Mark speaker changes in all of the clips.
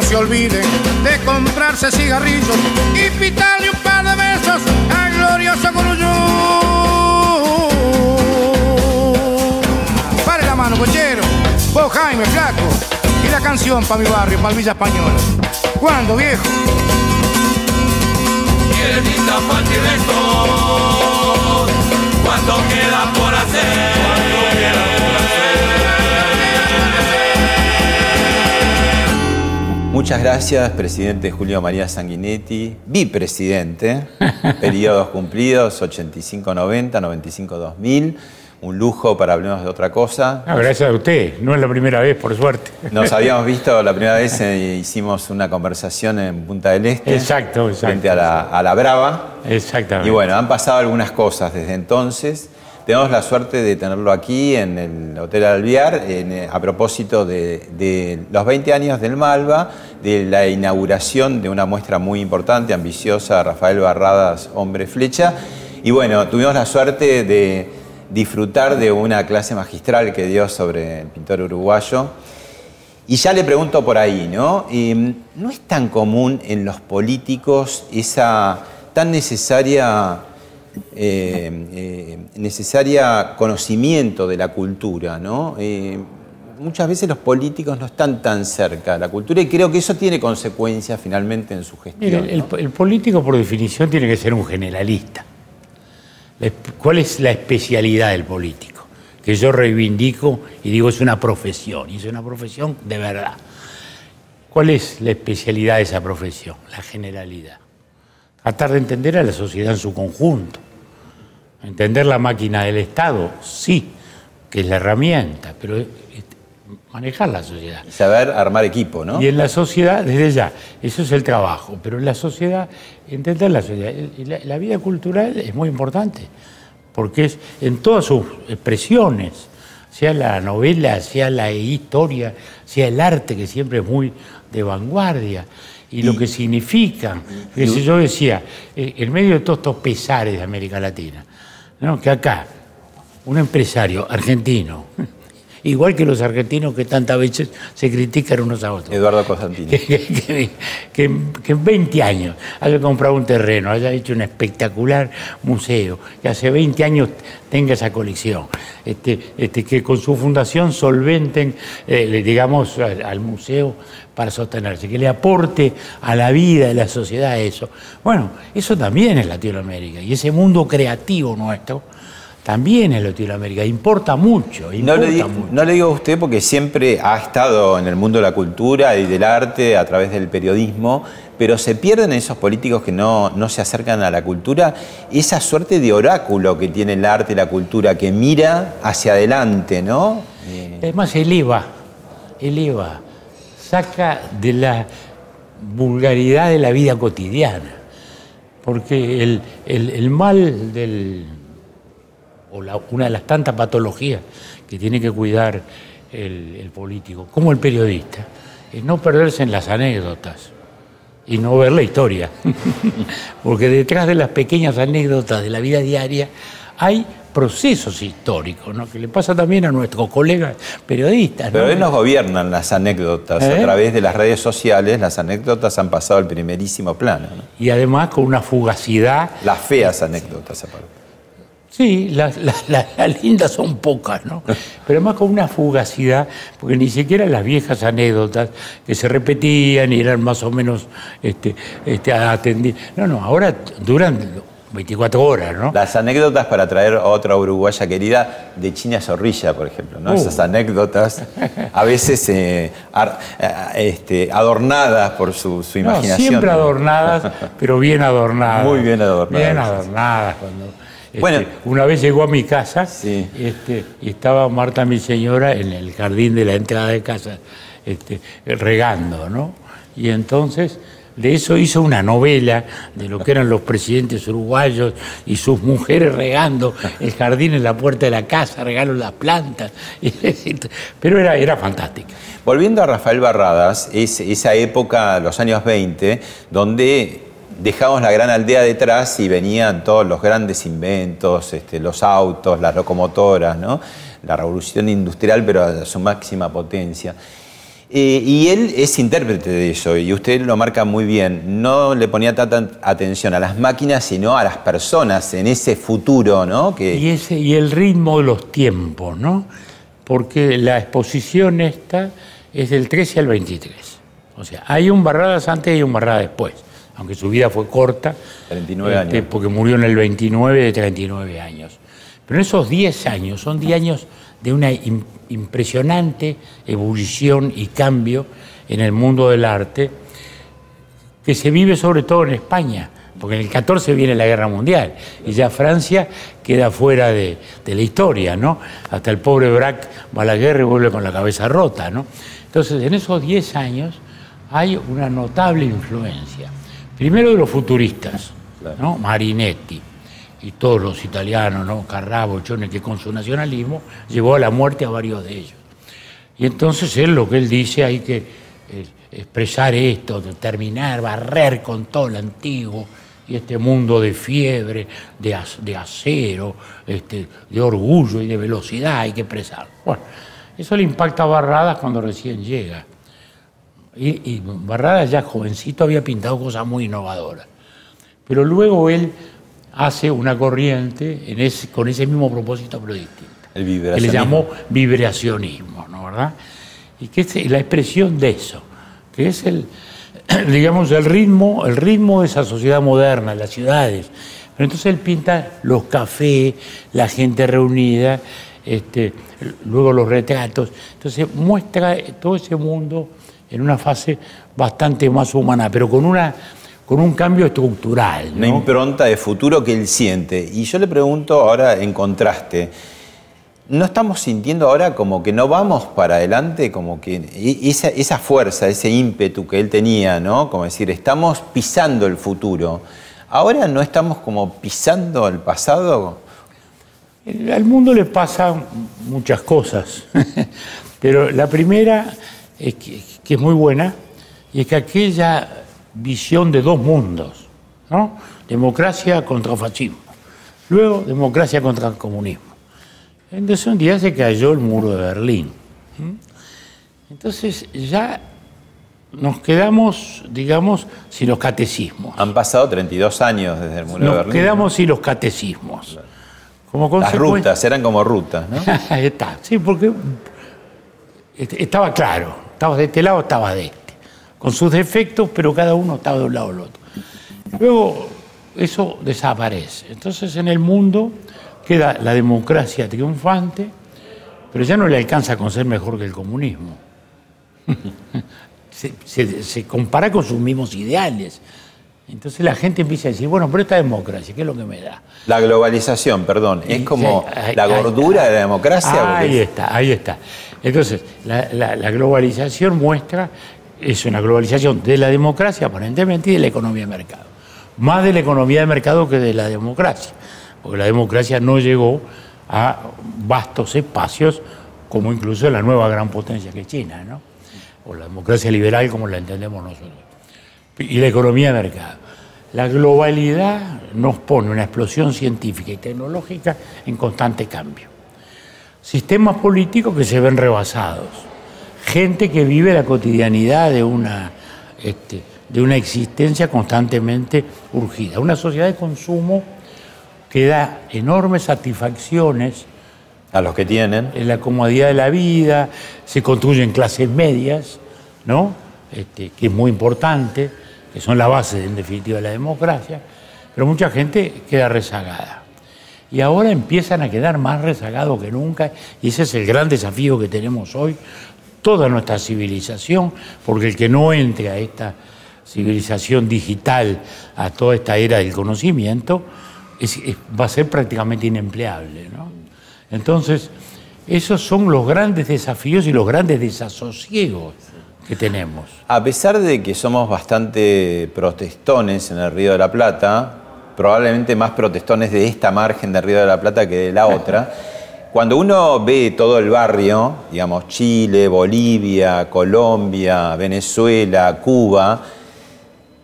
Speaker 1: No se olvide de comprarse cigarrillos y pitarle un par de besos al glorioso Guruyú. Pare la mano, cochero. Vos, Jaime, flaco. Y la canción para mi barrio, para Villa Española. ¿Cuándo, viejo?
Speaker 2: Director, cuánto queda por hacer.
Speaker 3: Muchas gracias, presidente Julio María Sanguinetti, bipresidente, periodos cumplidos 85-90, 95-2000, un lujo para hablarnos de otra cosa.
Speaker 4: Gracias a usted, no es la primera vez, por suerte.
Speaker 3: Nos habíamos visto la primera vez, eh, hicimos una conversación en Punta del Este.
Speaker 4: Exacto, exacto.
Speaker 3: Frente a la, a la Brava.
Speaker 4: Exactamente.
Speaker 3: Y bueno, han pasado algunas cosas desde entonces. Tenemos la suerte de tenerlo aquí en el Hotel Alviar eh, a propósito de, los 20 años del Malva, de la inauguración de una muestra muy importante, ambiciosa, Rafael Barradas, Hombre Flecha. Y bueno, tuvimos la suerte de disfrutar de una clase magistral que dio sobre el pintor uruguayo. Y ya le pregunto por ahí, ¿no? Eh, ¿No es tan común en los políticos esa tan necesaria, eh, eh, necesaria conocimiento de la cultura, ¿no? Eh, muchas veces los políticos no están tan cerca de la cultura y creo que eso tiene consecuencias finalmente en su gestión.
Speaker 4: El,
Speaker 3: ¿no?
Speaker 4: el político por definición tiene que ser un generalista. ¿Cuál es la especialidad del político? Que yo reivindico y digo es una profesión, y es una profesión de verdad. ¿Cuál es la especialidad de esa profesión? La generalidad. Tratar de entender a la sociedad en su conjunto. Entender la máquina del Estado, sí, que es la herramienta, pero manejar la sociedad.
Speaker 3: Y saber armar equipo, ¿no?
Speaker 4: Y en la sociedad, desde ya, eso es el trabajo, pero en la sociedad, entender la sociedad. Y La, la vida cultural es muy importante, porque es en todas sus expresiones, sea la novela, sea la historia, sea el arte, que siempre es muy de vanguardia, y, lo que significa. Que si yo decía, eh, en medio de todos estos pesares de América Latina, ¿no? que acá, un empresario argentino, igual que los argentinos que tantas veces se critican unos a otros,
Speaker 3: Eduardo Cosentino.
Speaker 4: que, que- que- que en 20 años haya comprado un terreno, haya hecho un espectacular museo, que hace 20 años tenga esa colección, este, este, que con su fundación solventen, eh, digamos, al, al museo para sostenerse, que le aporte a la vida de la sociedad eso. Bueno, eso también es Latinoamérica y ese mundo creativo nuestro también es Latinoamérica, importa mucho,
Speaker 3: No
Speaker 4: importa
Speaker 3: le, di-
Speaker 4: mucho.
Speaker 3: no le digo a usted porque siempre ha estado en el mundo de la cultura y del arte a través del periodismo, pero se pierden esos políticos que no, no se acercan a la cultura, esa suerte de oráculo que tiene el arte y la cultura, que mira hacia adelante, ¿no? Eh,
Speaker 4: Además, eleva, eleva, saca de la vulgaridad de la vida cotidiana. Porque el, el- el mal del, o la- una de las tantas patologías que tiene que cuidar el, el político, como el periodista, es no perderse en las anécdotas y no ver la historia. Porque detrás de las pequeñas anécdotas de la vida diaria hay procesos históricos, ¿no? que le pasa también a nuestros colegas periodistas. ¿no?
Speaker 3: pero hoy nos gobiernan las anécdotas,
Speaker 4: ¿Eh?
Speaker 3: a través de las redes sociales, las anécdotas han pasado al primerísimo plano. ¿no?
Speaker 4: Y además con una fugacidad.
Speaker 3: Las feas anécdotas aparte.
Speaker 4: Sí, las, las- las- las lindas son pocas, ¿no? Pero además con una fugacidad, porque ni siquiera las viejas anécdotas que se repetían y eran más o menos este, este, atendidas. No, no, ahora duran 24 horas, ¿no?
Speaker 3: Las anécdotas para traer a otra uruguaya querida de China Zorrilla, por ejemplo, ¿no?
Speaker 4: Uh.
Speaker 3: Esas anécdotas, a veces eh, ar- eh, este, adornadas por su, su
Speaker 4: No,
Speaker 3: imaginación.
Speaker 4: siempre adornadas, pero bien adornadas.
Speaker 3: Muy bien adornadas.
Speaker 4: Bien adornadas. Cuando, este,
Speaker 3: Bueno.
Speaker 4: una vez llegó a mi casa
Speaker 3: Sí.
Speaker 4: este, y estaba Marta, mi señora, en el jardín de la entrada de casa, este, regando, ¿no? Y entonces de eso hizo una novela de lo que eran los presidentes uruguayos y sus mujeres regando el jardín en la puerta de la casa, regaron las plantas. Pero era, era fantástica.
Speaker 3: Volviendo a Rafael Barradas, es esa época, los años 20, donde dejamos la gran aldea detrás y venían todos los grandes inventos, este, los autos, las locomotoras, ¿no? la revolución industrial, pero a su máxima potencia. Eh, y él es intérprete de eso, y usted lo marca muy bien. No le ponía tanta atención a las máquinas, sino a las personas en ese futuro, ¿no?
Speaker 4: Y, ese, y el ritmo de los tiempos, ¿no? Porque la exposición esta es del 13 al 23. O sea, hay un Barradas antes y un Barradas después, aunque su vida fue corta.
Speaker 3: 39
Speaker 4: este. Porque murió en el 29 de 39 años. Pero en esos 10 años, son 10 años de una im- impresionante ebullición y cambio en el mundo del arte, que se vive sobre todo en España, porque en el 14 viene la guerra mundial y ya Francia queda fuera de, de la historia, ¿no? Hasta el pobre Braque va a la guerra y vuelve con la cabeza rota, ¿no? Entonces, en esos 10 años hay una notable influencia. Primero de los futuristas, ¿no? Marinetti y todos los italianos, ¿no? Carrabo, Chone, que con su nacionalismo llevó a la muerte a varios de ellos. Y entonces él lo que él dice hay que eh, expresar esto, determinar, barrer con todo lo antiguo y este mundo de fiebre, de, de acero, este, de orgullo y de velocidad hay que expresarlo. Bueno, eso le impacta a Barradas cuando recién llega. Y, y Barradas ya jovencito había pintado cosas muy innovadoras. Pero luego él hace una corriente en ese- con ese mismo propósito pero distinto
Speaker 3: el
Speaker 4: que le
Speaker 3: vibracionismo.
Speaker 4: llamó vibracionismo, ¿no verdad? Y que es la expresión de eso, que es el, digamos, el ritmo, el ritmo de esa sociedad moderna, las ciudades. Pero entonces él pinta los cafés, la gente reunida, este, luego los retratos. Entonces muestra todo ese mundo en una fase bastante más humana, pero con una con un cambio estructural.
Speaker 3: Una
Speaker 4: ¿no?
Speaker 3: impronta de futuro que él siente. Y yo le pregunto ahora en contraste, ¿no estamos sintiendo ahora como que no vamos para adelante? Como que e- esa, esa fuerza, ese ímpetu que él tenía, ¿no? Como decir, estamos pisando el futuro. Ahora no estamos como pisando el pasado.
Speaker 4: Al mundo le pasan muchas cosas, pero la primera es que, que es muy buena y es que aquella visión de dos mundos, ¿no? democracia contra fascismo, luego democracia contra el comunismo. Entonces un día se cayó el muro de Berlín. Entonces ya nos quedamos, digamos, sin los catecismos.
Speaker 3: Han pasado 32 años desde el muro de
Speaker 4: Nos
Speaker 3: Berlín.
Speaker 4: quedamos sin los catecismos. Como
Speaker 3: Las rutas, eran como rutas, ¿no?
Speaker 4: Está, sí, porque est- estaba claro, estaba de este lado, estaba de este, con sus defectos, pero cada uno estaba de un lado al otro. Luego eso desaparece. Entonces en el mundo queda la democracia triunfante, pero ya no le alcanza con ser mejor que el comunismo. se compara con sus mismos ideales. Entonces la gente empieza a decir, bueno, pero esta democracia, ¿qué es lo que me da?
Speaker 3: La globalización, perdón, es como
Speaker 4: Sí,
Speaker 3: la
Speaker 4: ahí-
Speaker 3: gordura de la democracia.
Speaker 4: Ahí
Speaker 3: porque-
Speaker 4: está, ahí está. Entonces, la, la- la globalización muestra, es una globalización de la democracia aparentemente y de la economía de mercado. Más de la economía de mercado que de la democracia, porque la democracia no llegó a vastos espacios como incluso la nueva gran potencia que es China, ¿no? O la democracia liberal como la entendemos nosotros y la economía de mercado. La globalidad nos pone una explosión científica y tecnológica en constante cambio. Sistemas políticos que se ven rebasados. Gente que vive la cotidianidad de una, este, de una existencia constantemente urgida. Una sociedad de consumo que da enormes satisfacciones
Speaker 3: A los que tienen.
Speaker 4: en la comodidad de la vida, se construyen clases medias, ¿no? Este, que es muy importante, que son la base, en definitiva, de la democracia. pero mucha gente queda rezagada. Y ahora empiezan a quedar más rezagados que nunca, y ese es el gran desafío que tenemos hoy, toda nuestra civilización, porque el que no entre a esta civilización digital, a toda esta era del conocimiento, va a ser prácticamente inempleable. ¿no? Entonces, esos son los grandes desafíos y los grandes desasosiegos que tenemos.
Speaker 3: A pesar de que somos bastante protestones en el Río de la Plata, probablemente más protestones de esta margen del Río de la Plata que de la otra, cuando uno ve todo el barrio, digamos Chile, Bolivia, Colombia, Venezuela, Cuba,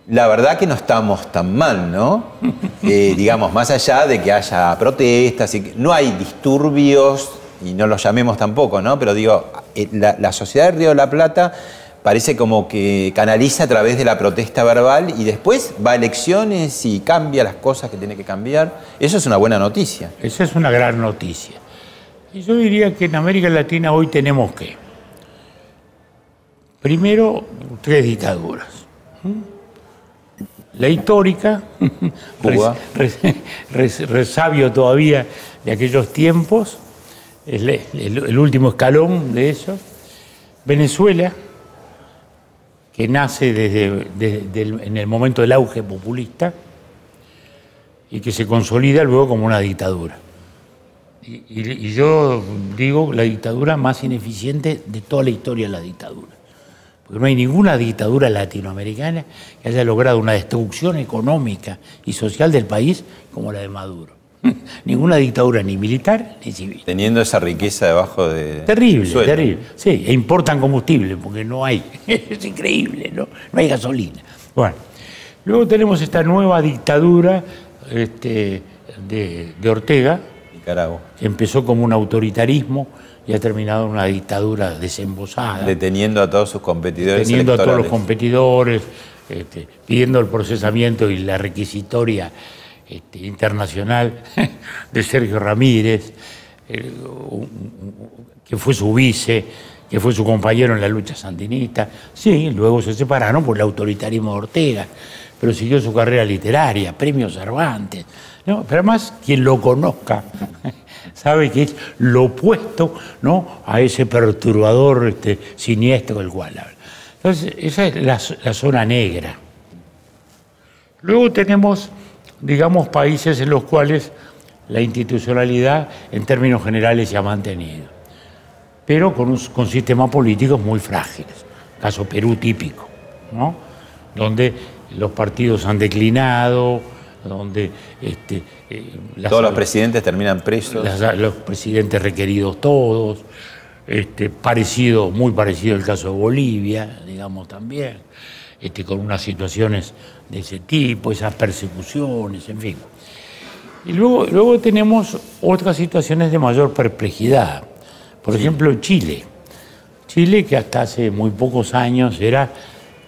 Speaker 3: la verdad que no estamos tan mal, ¿no? Eh, digamos, más allá de que haya protestas, y que no hay disturbios, y no los llamemos tampoco, ¿no? Pero digo, eh, la, la sociedad del Río de la Plata parece como que canaliza a través de la protesta verbal y después va a elecciones y cambia las cosas que tiene que cambiar. Eso es una buena noticia.
Speaker 4: Esa es una gran noticia. Y yo diría que en América Latina hoy tenemos que, primero, tres dictaduras. La histórica,
Speaker 3: Cuba.
Speaker 4: res- res- resabio todavía de aquellos tiempos, el, el- el último escalón de eso. Venezuela, que nace desde, en el momento del auge populista y que se consolida luego como una dictadura. Y- y yo digo la dictadura más ineficiente de toda la historia de la dictadura. Porque no hay ninguna dictadura latinoamericana que haya logrado una destrucción económica y social del país como la de Maduro. ninguna dictadura ni militar ni civil.
Speaker 3: Teniendo esa riqueza debajo de...
Speaker 4: Terrible,
Speaker 3: suelo.
Speaker 4: terrible. Sí, e importan combustible porque no hay. Es increíble, ¿no? No hay gasolina. Bueno, luego tenemos esta nueva dictadura este, de, de Ortega,
Speaker 3: Nicaragua.
Speaker 4: que empezó como un autoritarismo y ha terminado en una dictadura desembosada,
Speaker 3: Deteniendo a todos sus competidores
Speaker 4: teniendo a todos los competidores, este, pidiendo el procesamiento y la requisitoria este, internacional de Sergio Ramírez, eh, que fue su vice, que fue su compañero en la lucha sandinista. Sí, luego se separaron por el autoritarismo de Ortega, pero siguió su carrera literaria, premio Cervantes. Pero además, quien lo conozca sabe que es lo opuesto ¿no? a ese perturbador este, siniestro del cual habla. Entonces, esa es la zona negra. Luego tenemos, digamos, países en los cuales la institucionalidad en términos generales se ha mantenido, pero con, un- con sistemas políticos muy frágiles. Caso Perú típico, ¿no? donde los partidos han declinado, donde este, eh, las-
Speaker 3: Todos los presidentes terminan presos.
Speaker 4: las- los presidentes requeridos todos, este, parecido, muy parecido al caso de Bolivia, digamos también, este, con unas situaciones de ese tipo, esas persecuciones, en fin. Y luego, luego tenemos otras situaciones de mayor perplejidad. Por ejemplo, Chile. Chile, que hasta hace muy pocos años era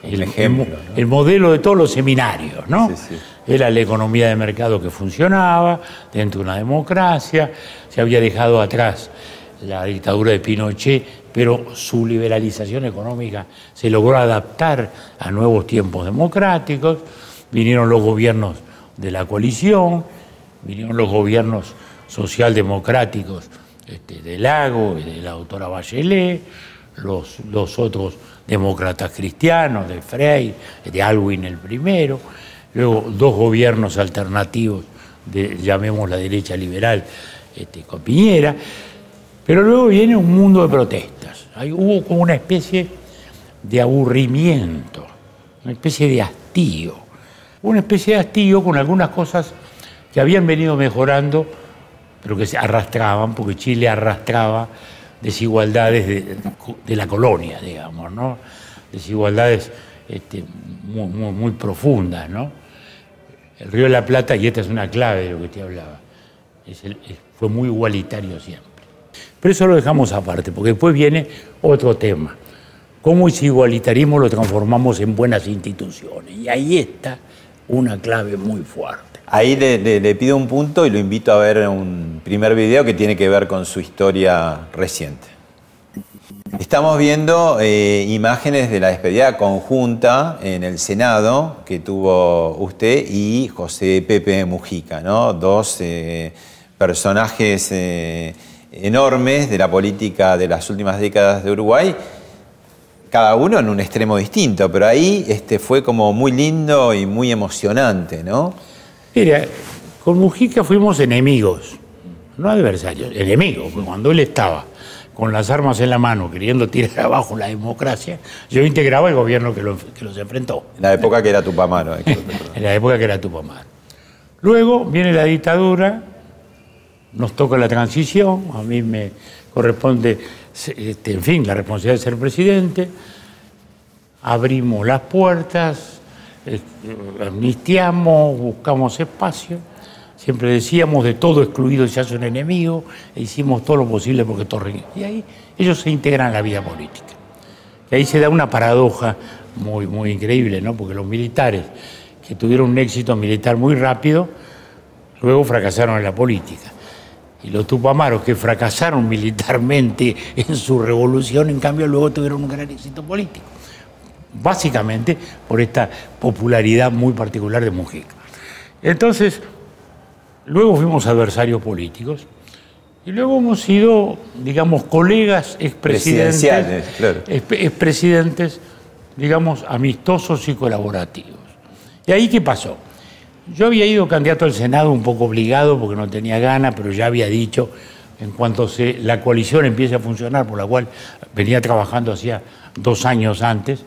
Speaker 4: el,
Speaker 3: ejemplo,
Speaker 4: el mo- el modelo de todos los seminarios, ¿no?
Speaker 3: Sí, sí.
Speaker 4: Era la economía de mercado que funcionaba dentro de una democracia, se había dejado atrás la dictadura de Pinochet, pero su liberalización económica se logró adaptar a nuevos tiempos democráticos, vinieron los gobiernos de la coalición, vinieron los gobiernos socialdemocráticos este, de Lago y de la doctora Bachelet, los, los otros demócratas cristianos, de Frey, de Alwin el primero, luego dos gobiernos alternativos de, llamemos la derecha liberal, este, con Piñera, pero luego viene un mundo de protestas. Hay, hubo como una especie de aburrimiento, una especie de hastío, una especie de hastío con algunas cosas que habían venido mejorando, pero que se arrastraban, porque Chile arrastraba desigualdades de, la colonia, digamos, ¿no? Desigualdades este, muy, profundas, ¿no? El Río de la Plata, y esta es una clave de lo que te hablaba, fue muy igualitario siempre. Pero eso lo dejamos aparte, porque después viene otro tema. ¿Cómo ese igualitarismo lo transformamos en buenas instituciones? Y ahí está una clave muy fuerte.
Speaker 3: Ahí le, pido un punto y lo invito a ver un primer video que tiene que ver con su historia reciente. Estamos viendo eh, imágenes de la despedida conjunta en el Senado que tuvo usted y José Pepe Mujica, ¿no? Dos eh, personajes eh, enormes de la política de las últimas décadas de Uruguay, cada uno en un extremo distinto, pero ahí este, fue como muy lindo y muy emocionante, ¿no?
Speaker 4: Mira, con Mujica fuimos enemigos, no adversarios, enemigos, porque cuando él estaba con las armas en la mano, queriendo tirar abajo la democracia, yo integraba el gobierno que, lo- que los enfrentó.
Speaker 3: En la época que era Tupamaro.
Speaker 4: en la época que era Tupamar. Luego viene la dictadura, nos toca la transición, a mí me corresponde, este, en fin, la responsabilidad de ser presidente, abrimos las puertas, eh, amnistiamos, buscamos espacio, siempre decíamos de todo excluido se hace un enemigo, e hicimos todo lo posible porque todo... Y ahí ellos se integran a la vida política. Y ahí se da una paradoja muy, muy increíble, ¿no? Porque los militares que tuvieron un éxito militar muy rápido, luego fracasaron en la política. Y los tupamaros que fracasaron militarmente en su revolución, en cambio, luego tuvieron un gran éxito político. Básicamente por esta popularidad muy particular de Mujica. Entonces, luego fuimos adversarios políticos y luego hemos sido, digamos, colegas expresidentes,
Speaker 3: claro.
Speaker 4: exp- expresidentes, digamos, amistosos y colaborativos. ¿Y ahí qué pasó? Yo había ido candidato al Senado un poco obligado porque no tenía ganas, pero ya había dicho, en cuanto se, la coalición empiece a funcionar, por la cual venía trabajando hacía dos años antes,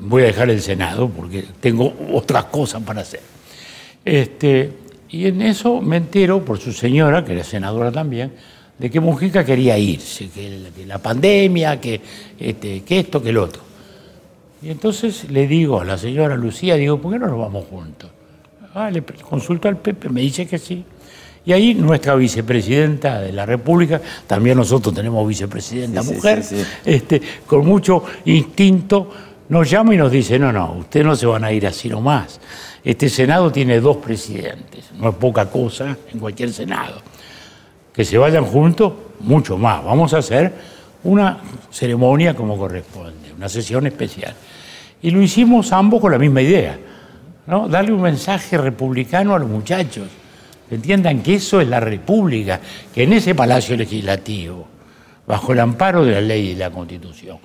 Speaker 4: voy a dejar el Senado porque tengo otras cosas para hacer. Este, y en eso me entero por su señora, que era senadora también, de que Mujica quería irse, que, la- pandemia, que, este, que esto, que el otro. Y entonces le digo a la señora Lucía, digo, ¿por qué no nos vamos juntos? Ah, le consulto al Pepe, me dice que sí. Y ahí nuestra vicepresidenta de la República, también nosotros tenemos vicepresidenta
Speaker 3: sí,
Speaker 4: mujer,
Speaker 3: sí, sí.
Speaker 4: Este, con mucho instinto, nos llama y nos dice, no, no, ustedes no se van a ir así nomás. Este Senado tiene dos presidentes, no es poca cosa en cualquier Senado. Que se vayan juntos, mucho más. Vamos a hacer una ceremonia como corresponde, una sesión especial. Y lo hicimos ambos con la misma idea, ¿no? Darle un mensaje republicano a los muchachos, que entiendan que eso es la República, que en ese Palacio Legislativo, bajo el amparo de la ley y la Constitución,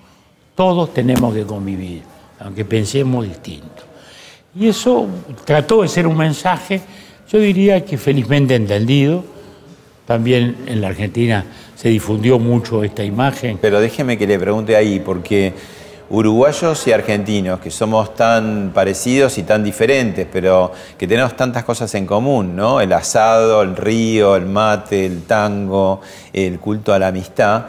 Speaker 4: todos tenemos que convivir, aunque pensemos distinto. Y eso trató de ser un mensaje, yo diría que felizmente entendido. También en la Argentina se difundió mucho esta imagen.
Speaker 3: Pero déjeme que le pregunte ahí, porque uruguayos y argentinos, que somos tan parecidos y tan diferentes, pero que tenemos tantas cosas en común, ¿no? El asado, el río, el mate, el tango, el culto a la amistad.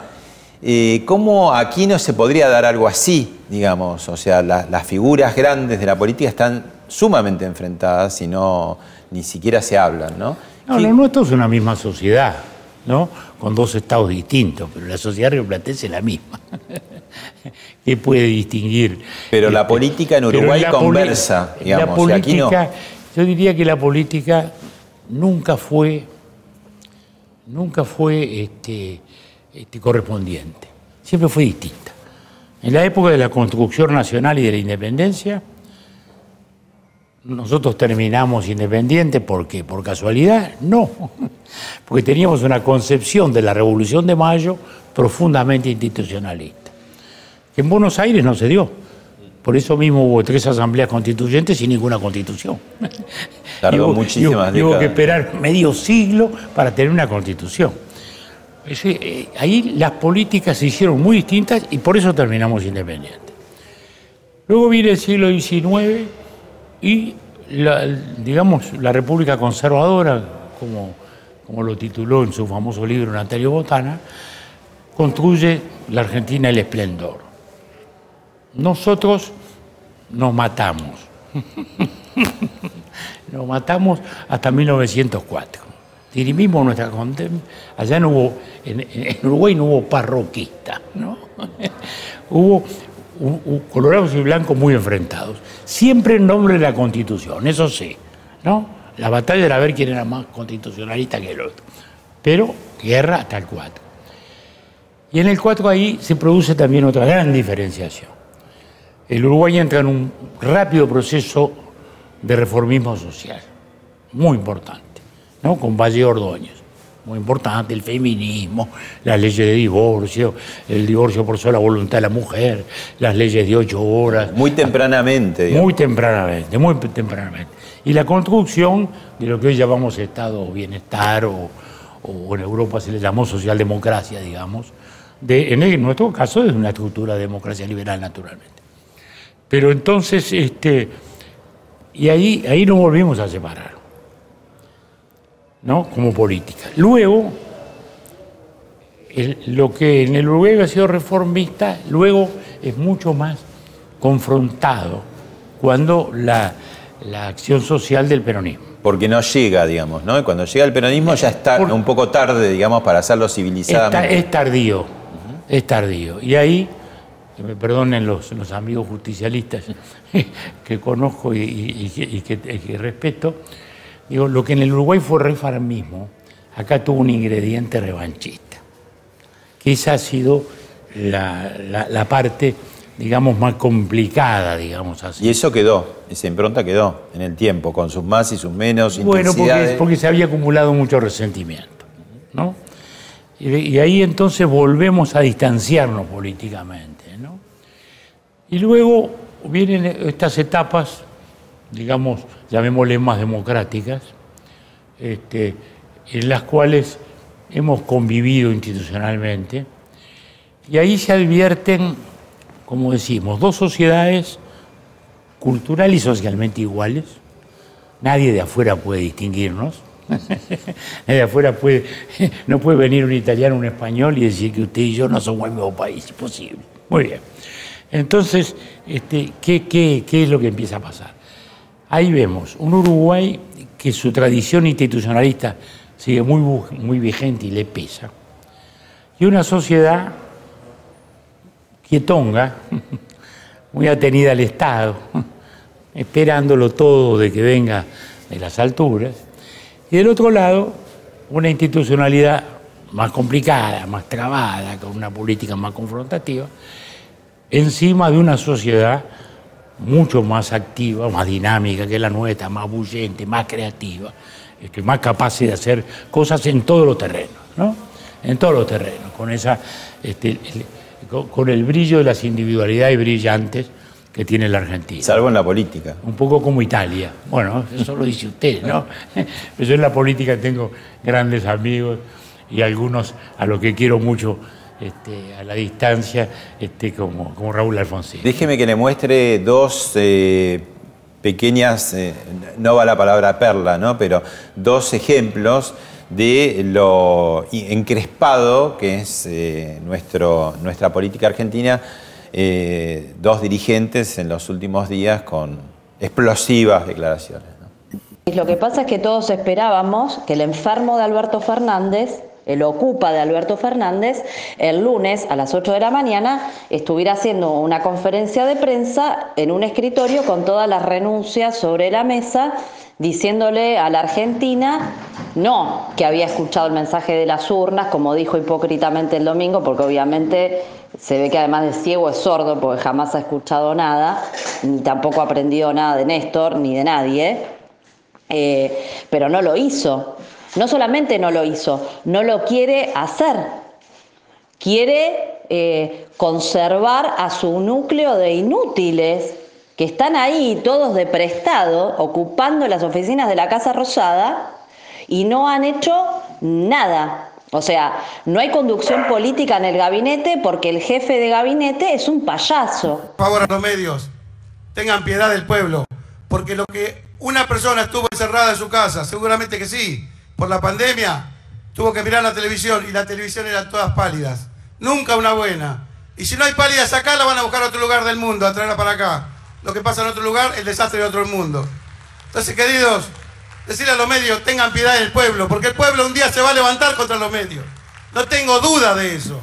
Speaker 3: Eh, ¿Cómo aquí no se podría dar algo así, digamos? O sea, la- las figuras grandes de la política están sumamente enfrentadas y no ni siquiera se hablan, ¿no?
Speaker 4: No,
Speaker 3: ¿Qué-
Speaker 4: lo nuestro es una misma sociedad, ¿no? Con dos estados distintos, pero la sociedad rioplatense es la misma. ¿Qué puede distinguir?
Speaker 3: Pero la
Speaker 4: Este,
Speaker 3: política en Uruguay conversa, digamos, aquí no.
Speaker 4: yo diría que la política nunca fue, nunca fue este, este, correspondiente, siempre fue distinta. En la época de la construcción nacional y de la independencia, nosotros terminamos independientes, ¿por qué? ¿Por casualidad? No, porque teníamos una concepción de la Revolución de Mayo profundamente institucionalista, que en Buenos Aires no se dio. Por eso mismo hubo tres asambleas constituyentes sin ninguna constitución.
Speaker 3: Tardó muchísimas
Speaker 4: hubo- hubo que esperar medio siglo para tener una constitución. Eh, ahí las políticas se hicieron muy distintas y por eso terminamos independientes. Luego viene el siglo XIX y, la, digamos, la República Conservadora, como, como lo tituló en su famoso libro Natalia Botana, construye la Argentina el esplendor. Nosotros nos matamos. nos matamos hasta 1904. Dirimimos nuestra condena. Allá no hubo, en, en Uruguay no hubo parroquista, ¿no? hubo colorados y blancos muy enfrentados. Siempre en nombre de la Constitución, eso sí, ¿no? La batalla era ver quién era más constitucionalista que el otro. Pero guerra hasta el 4. Y en el 4 ahí se produce también otra gran diferenciación. El Uruguay entra en un rápido proceso de reformismo social, muy importante, ¿no? con Valle Ordóñez muy importante, el feminismo, las leyes de divorcio, el divorcio por sola voluntad de la mujer, las leyes de ocho horas.
Speaker 3: Muy tempranamente.
Speaker 4: Muy tempranamente, muy tempranamente. Y la construcción de lo que hoy llamamos Estado Bienestar o, en Europa se le llamó socialdemocracia, digamos, de, en, nuestro caso es una estructura de democracia liberal naturalmente. Pero entonces, este, y ahí, ahí nos volvimos a separar. ¿No? como política. Luego, lo que en el Uruguay ha sido reformista, luego es mucho más confrontado cuando la, acción social del peronismo.
Speaker 3: Porque no llega, digamos, ¿no? Cuando llega el peronismo ya está un poco tarde, digamos, para hacerlo civilizadamente.
Speaker 4: es tardío, es tardío. Y ahí, que me perdonen los, amigos justicialistas que conozco y, que respeto, Digo, lo que en el Uruguay fue reformismo, acá tuvo un ingrediente revanchista. Que esa ha sido la, parte, digamos, más complicada, digamos así.
Speaker 3: Y eso quedó, esa impronta quedó en el tiempo, con sus más y sus menos.
Speaker 4: Bueno, porque, porque se había acumulado mucho resentimiento, ¿no? Y, ahí entonces volvemos a distanciarnos políticamente, ¿no? Y luego vienen estas etapas, digamos, llamémosle más democráticas, este, en las cuales hemos convivido institucionalmente, y ahí se advierten, como decimos, dos sociedades cultural y socialmente iguales. Nadie de afuera puede distinguirnos. Nadie de afuera puede, no puede venir un italiano, un español y decir que usted y yo no somos el mismo país. Imposible. Muy bien. Entonces, este, ¿qué, es lo que empieza a pasar? Ahí vemos un Uruguay que su tradición institucionalista sigue muy, muy vigente y le pesa. Y una sociedad quietonga, muy atenida al Estado, esperándolo todo de que venga de las alturas. Y del otro lado, una institucionalidad más complicada, más trabada, con una política más confrontativa, encima de una sociedad mucho más activa, más dinámica que la nuestra, más bullente, más creativa, este, más capaz de hacer cosas en todos los terrenos, ¿no? En todos los terrenos, con, esa, este, el, con el brillo de las individualidades brillantes que tiene la Argentina.
Speaker 3: Salvo en la política.
Speaker 4: Un poco como Italia. Bueno, eso lo dice usted, ¿no? Pero yo en la política tengo grandes amigos y algunos a los que quiero mucho este, a la distancia este, como, como Raúl Alfonsín.
Speaker 3: Déjeme que le muestre dos eh, pequeñas, eh, no va la palabra perla, ¿no? pero dos ejemplos de lo encrespado que es eh, nuestro, nuestra política argentina, dos dirigentes en los últimos días con explosivas declaraciones.
Speaker 5: Lo que pasa es que todos esperábamos que el enfermo de Alberto Fernández el ocupa de Alberto Fernández, el lunes a las 8 de la mañana estuviera haciendo una conferencia de prensa en un escritorio con todas las renuncias sobre la mesa, diciéndole a la Argentina no que había escuchado el mensaje de las urnas, como dijo hipócritamente el domingo, porque obviamente se ve que además de ciego es sordo, porque jamás ha escuchado nada, ni tampoco ha aprendido nada de Néstor, ni de nadie, eh, pero no lo hizo. No solamente no lo hizo, no lo quiere hacer. Quiere eh, conservar a su núcleo de inútiles que están ahí todos de prestado, ocupando las oficinas de la Casa Rosada y no han hecho nada. O sea, no hay conducción política en el gabinete porque el jefe de gabinete es un payaso.
Speaker 6: Por favor a los medios, tengan piedad del pueblo, porque lo que una persona estuvo encerrada en su casa, seguramente que sí, por la pandemia, tuvo que mirar la televisión y la televisión eran todas pálidas. Nunca una buena. Y si no hay pálidas acá, la van a buscar a otro lugar del mundo, a traerla para acá. Lo que pasa en otro lugar, el desastre de otro mundo. Entonces, queridos, decirle a los medios, tengan piedad del pueblo, porque el pueblo un día se va a levantar contra los medios. No tengo duda de eso.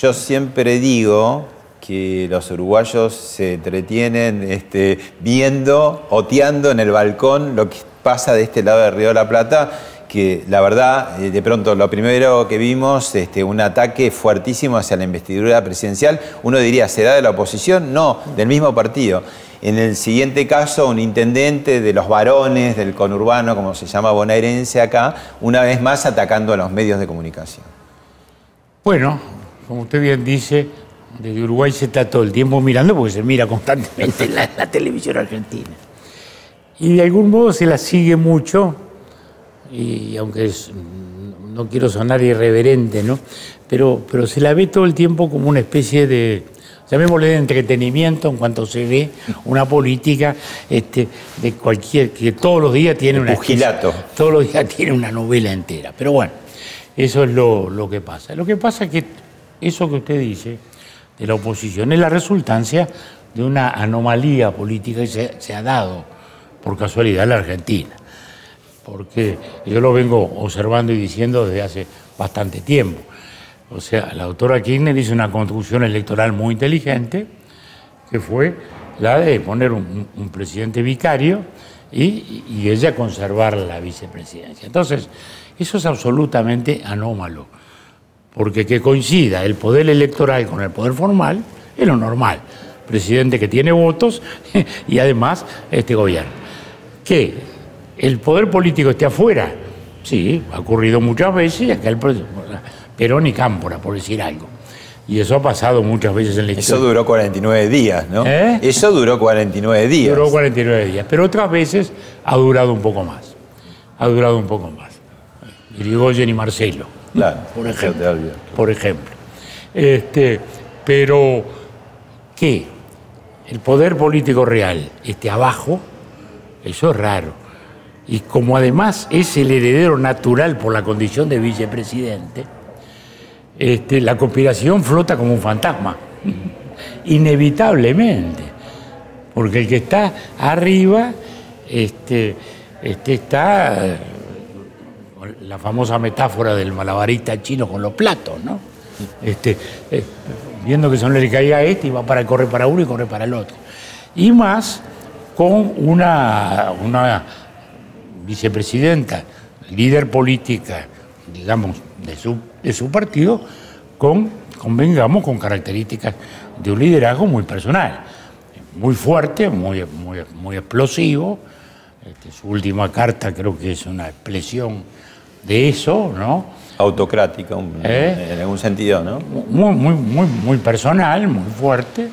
Speaker 3: Yo siempre digo que los uruguayos se entretienen este, viendo, oteando en el balcón lo que pasa de este lado del Río de la Plata que la verdad, eh, de pronto lo primero que vimos, este, un ataque fuertísimo hacia la investidura presidencial, uno diría, ¿será de la oposición? No, del mismo partido. En el siguiente caso, un intendente de los varones del conurbano, como se llama bonaerense acá, una vez más atacando a los medios de comunicación.
Speaker 4: Bueno, como usted bien dice, desde Uruguay se está todo el tiempo mirando porque se mira constantemente la, la televisión argentina. Y de algún modo se la sigue mucho, y aunque es- no quiero sonar irreverente, ¿no? Pero, pero se la ve todo el tiempo como una especie de, llamémosle de entretenimiento en cuanto se ve una política este, de cualquier, que todos los días tiene una...
Speaker 3: pugilato.
Speaker 4: todos los días tiene una novela entera. Pero bueno, eso es lo, lo que pasa. Lo que pasa es que eso que usted dice de la oposición es la resultancia de una anomalía política que se, se ha dado por casualidad en la Argentina. Porque yo lo vengo observando y diciendo desde hace bastante tiempo. O sea, la doctora Kirchner hizo una construcción electoral muy inteligente, que fue la de poner un, presidente vicario y, y ella conservar la vicepresidencia. Entonces, eso es absolutamente anómalo, porque que coincida el poder electoral con el poder formal es lo normal. Presidente que tiene votos y además este gobierno. Que el poder político esté afuera, sí, ha ocurrido muchas veces, acá el Perón y Cámpora, por decir algo. Y eso ha pasado muchas veces en la
Speaker 3: Eso
Speaker 4: historia.
Speaker 3: duró 49 días, ¿no?
Speaker 4: ¿Eh?
Speaker 3: Eso duró 49 días.
Speaker 4: Duró 49 días, pero otras veces ha durado un poco más. Ha durado un poco más. Irigoyen y Marcelo,
Speaker 3: Claro,
Speaker 4: por
Speaker 3: eso
Speaker 4: ejemplo. Por ejemplo. Este, pero, ¿qué? El poder político real esté abajo, eso es raro. Y como además es el heredero natural por la condición de vicepresidente, este, la conspiración flota como un fantasma, inevitablemente. Porque el que está arriba este, este, está la famosa metáfora del malabarista chino con los platos, ¿no? Este, eh, viendo que son le caía a este y va para correr para uno y corre para el otro. Y más con una, una vicepresidenta, líder política, digamos, de su, de su partido, con, convengamos, con características de un liderazgo muy personal, muy fuerte, muy, muy, muy explosivo. Este, su última carta creo que es una expresión de eso, ¿no?
Speaker 3: Autocrática, un-
Speaker 4: ¿Eh?
Speaker 3: en algún sentido, ¿no?
Speaker 4: muy, muy, muy, muy personal, muy fuerte.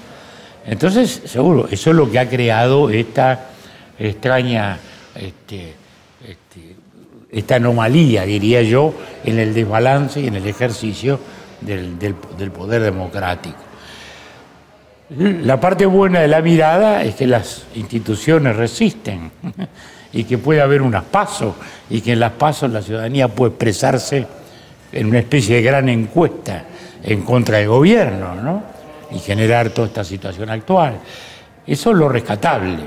Speaker 4: Entonces, seguro, eso es lo que ha creado esta extraña, este, este, esta anomalía, diría yo, en el desbalance y en el ejercicio del, poder democrático. La parte buena de la mirada es que las instituciones resisten y que puede haber unas pasos y que en las pasos la ciudadanía puede expresarse en una especie de gran encuesta en contra del gobierno, ¿no? Y generar toda esta situación actual. Eso es lo rescatable.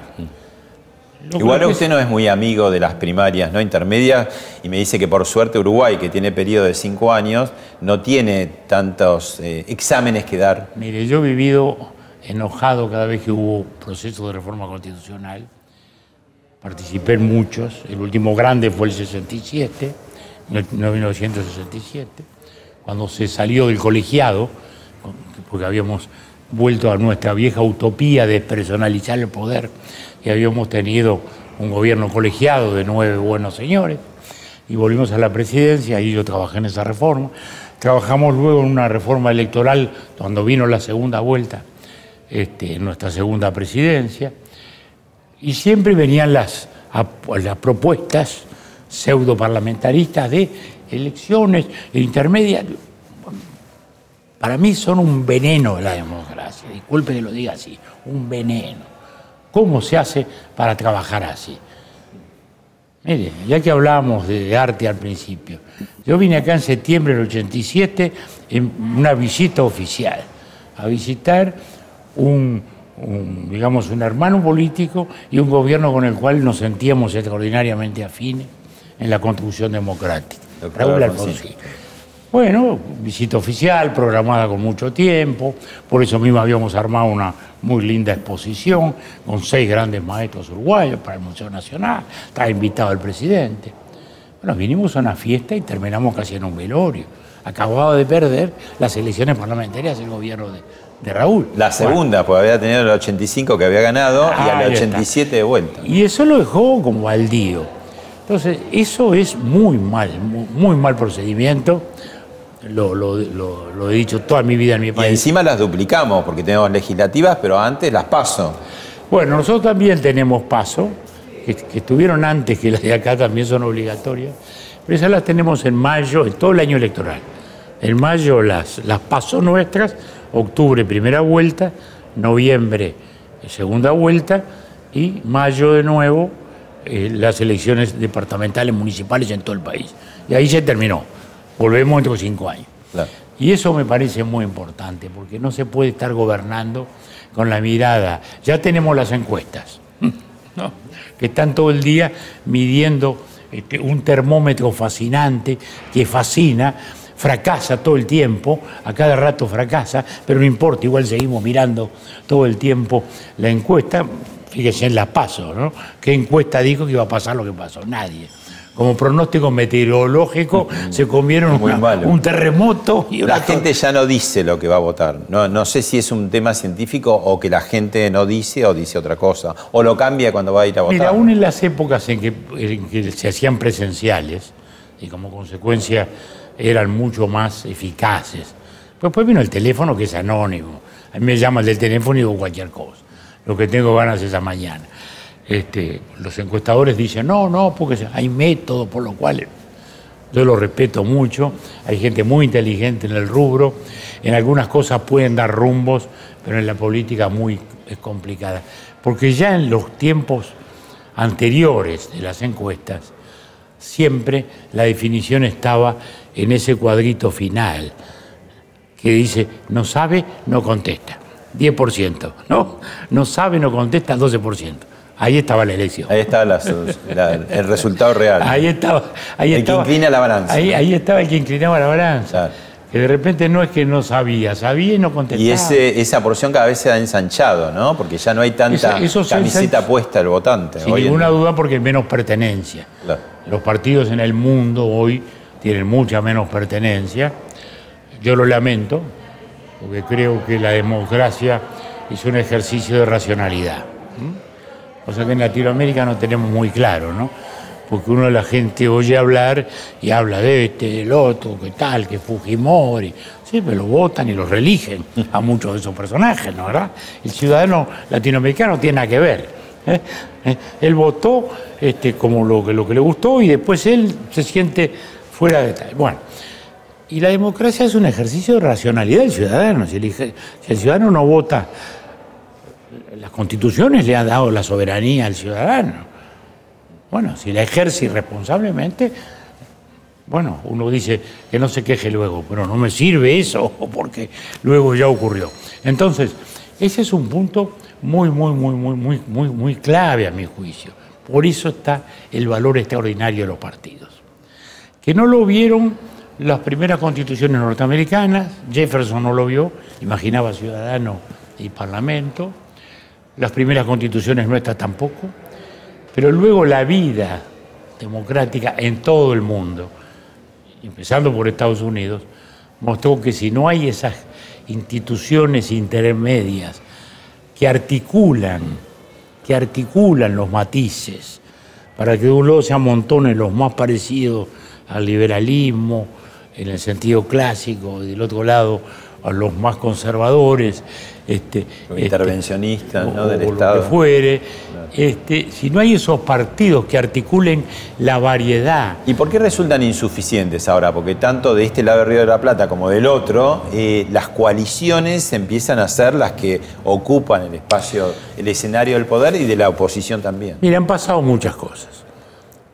Speaker 3: Igual usted no es muy amigo de las primarias, ¿no? Intermedias, y me dice que por suerte Uruguay, que tiene periodo de cinco años, no tiene tantos eh, exámenes que dar.
Speaker 4: Mire, yo he vivido enojado cada vez que hubo proceso de reforma constitucional. Participé en muchos. El último grande fue el 67, en 1967, cuando se salió del colegiado, porque habíamos vuelto a nuestra vieja utopía de personalizar el poder y habíamos tenido un gobierno colegiado de nueve buenos señores y volvimos a la presidencia y yo trabajé en esa reforma. Trabajamos luego en una reforma electoral cuando vino la segunda vuelta, este, nuestra segunda presidencia, y siempre venían las, las propuestas pseudo parlamentaristas de elecciones intermedias. Para mí son un veneno la democracia, disculpe que lo diga así, un veneno. ¿Cómo se hace para trabajar así? Mire, ya que hablábamos de arte al principio, yo vine acá en septiembre del 87 en una visita oficial, a visitar un, un, digamos, un hermano político y un gobierno con el cual nos sentíamos extraordinariamente afines en la construcción democrática.
Speaker 3: Doctor
Speaker 4: Raúl
Speaker 3: Alfonsín.
Speaker 4: Bueno, visita oficial, programada con mucho tiempo, por eso mismo habíamos armado una muy linda exposición con seis grandes maestros uruguayos para el Museo Nacional, estaba invitado el presidente. Bueno, vinimos a una fiesta y terminamos casi en un velorio. Acababa de perder las elecciones parlamentarias el gobierno de, de Raúl.
Speaker 3: La segunda, porque había tenido el 85 que había ganado y
Speaker 4: Ahí
Speaker 3: al
Speaker 4: está.
Speaker 3: 87 de vuelta.
Speaker 4: Y eso lo dejó como baldío. Entonces, eso es muy mal, muy, muy mal procedimiento. Lo, lo- lo- lo he dicho toda mi vida en mi
Speaker 3: Y
Speaker 4: país.
Speaker 3: encima las duplicamos, porque tenemos legislativas, pero antes las paso.
Speaker 4: Bueno, nosotros también tenemos paso, que, que estuvieron antes que las de acá también son obligatorias, pero esas las tenemos en mayo, en todo el año electoral. En mayo las, las paso nuestras, octubre primera vuelta, noviembre segunda vuelta y mayo de nuevo eh, las elecciones departamentales, municipales en todo el país. Y ahí se terminó. Volvemos dentro de cinco años.
Speaker 3: Claro.
Speaker 4: Y eso me parece muy importante, porque no se puede estar gobernando con la mirada. Ya tenemos las encuestas, ¿no? que están todo el día midiendo este, un termómetro fascinante que fascina, fracasa todo el tiempo, a cada rato fracasa, pero no importa, igual seguimos mirando todo el tiempo la encuesta. Fíjese en la paso, ¿no? ¿Qué encuesta dijo que iba a pasar lo que pasó? Nadie. Como pronóstico meteorológico se comieron una- un terremoto y una
Speaker 3: La gente ya no dice lo que va a votar. No, no sé si es un tema científico o que la gente no dice o dice otra cosa. O lo cambia cuando va a ir a votar.
Speaker 4: Mira, aún en las épocas en que, en que se hacían presenciales y como consecuencia eran mucho más eficaces. Pues después vino el teléfono que es anónimo. A mí me llaman del teléfono y digo cualquier cosa. Lo que tengo ganas esa mañana. Este, los encuestadores dicen, no, no, porque hay métodos por los cuales yo lo respeto mucho, hay gente muy inteligente en el rubro, en algunas cosas pueden dar rumbos, pero en la política muy es complicada. Porque ya en los tiempos anteriores de las encuestas, siempre la definición estaba en ese cuadrito final, que dice, no sabe, no contesta, 10%, ¿no? No sabe, no contesta, 12%. Ahí estaba la elección.
Speaker 3: Ahí la- la- el resultado real.
Speaker 4: Ahí estaba. Ahí
Speaker 3: El que
Speaker 4: estaba,
Speaker 3: inclina la balanza.
Speaker 4: Ahí, ahí estaba el que inclinaba la balanza.
Speaker 3: Claro.
Speaker 4: Que de repente no es que no sabía, sabía y no contestaba.
Speaker 3: Y ese, esa porción cada vez se ha ensanchado, ¿no? Porque ya no hay tanta
Speaker 4: Esa-
Speaker 3: camiseta puesta del votante.
Speaker 4: Sin
Speaker 3: hoy
Speaker 4: ninguna duda porque hay menos pertenencia.
Speaker 3: Claro.
Speaker 4: Los partidos en el mundo hoy tienen mucha menos pertenencia. Yo lo lamento, porque creo que la democracia es un ejercicio de racionalidad. ¿M? Cosa que en Latinoamérica no tenemos muy claro, ¿no? Porque uno la gente oye hablar y habla de este, del otro, que tal, que Fujimori. Sí, pero lo votan y los religen a muchos de esos personajes, ¿no verdad? El ciudadano latinoamericano tiene nada que ver. ¿eh? ¿Eh? Él votó este, como lo que, le gustó y después él se siente fuera de tal. Bueno, y la democracia es un ejercicio de racionalidad del ciudadano. Si el ciudadano no vota, las constituciones le han dado la soberanía al ciudadano. Bueno, si la ejerce irresponsablemente, bueno, uno dice que no se queje luego, pero no me sirve eso porque luego ya ocurrió. Entonces, ese es un punto muy, muy, muy, muy, muy, muy, muy clave a mi juicio. Por eso está el valor extraordinario de los partidos. Que no lo vieron las primeras constituciones norteamericanas, Jefferson no lo vio, imaginaba ciudadano y parlamento, las primeras constituciones nuestras tampoco, pero luego la vida democrática en todo el mundo, empezando por Estados Unidos, mostró que si no hay esas instituciones intermedias que articulan, que articulan los matices, para que de un lado se amontonen los más parecidos al liberalismo, en el sentido clásico, y del otro lado a los más conservadores, este, este,
Speaker 3: intervencionistas, ¿no? del
Speaker 4: o lo
Speaker 3: Estado.
Speaker 4: que fuere, este, si no hay esos partidos que articulen la variedad,
Speaker 3: ¿Y por qué resultan insuficientes ahora? Porque tanto de este lado del Río de la Plata como del otro, eh, las coaliciones empiezan a ser las que ocupan el espacio, el escenario del poder y de la oposición también.
Speaker 4: Mira, han pasado muchas cosas.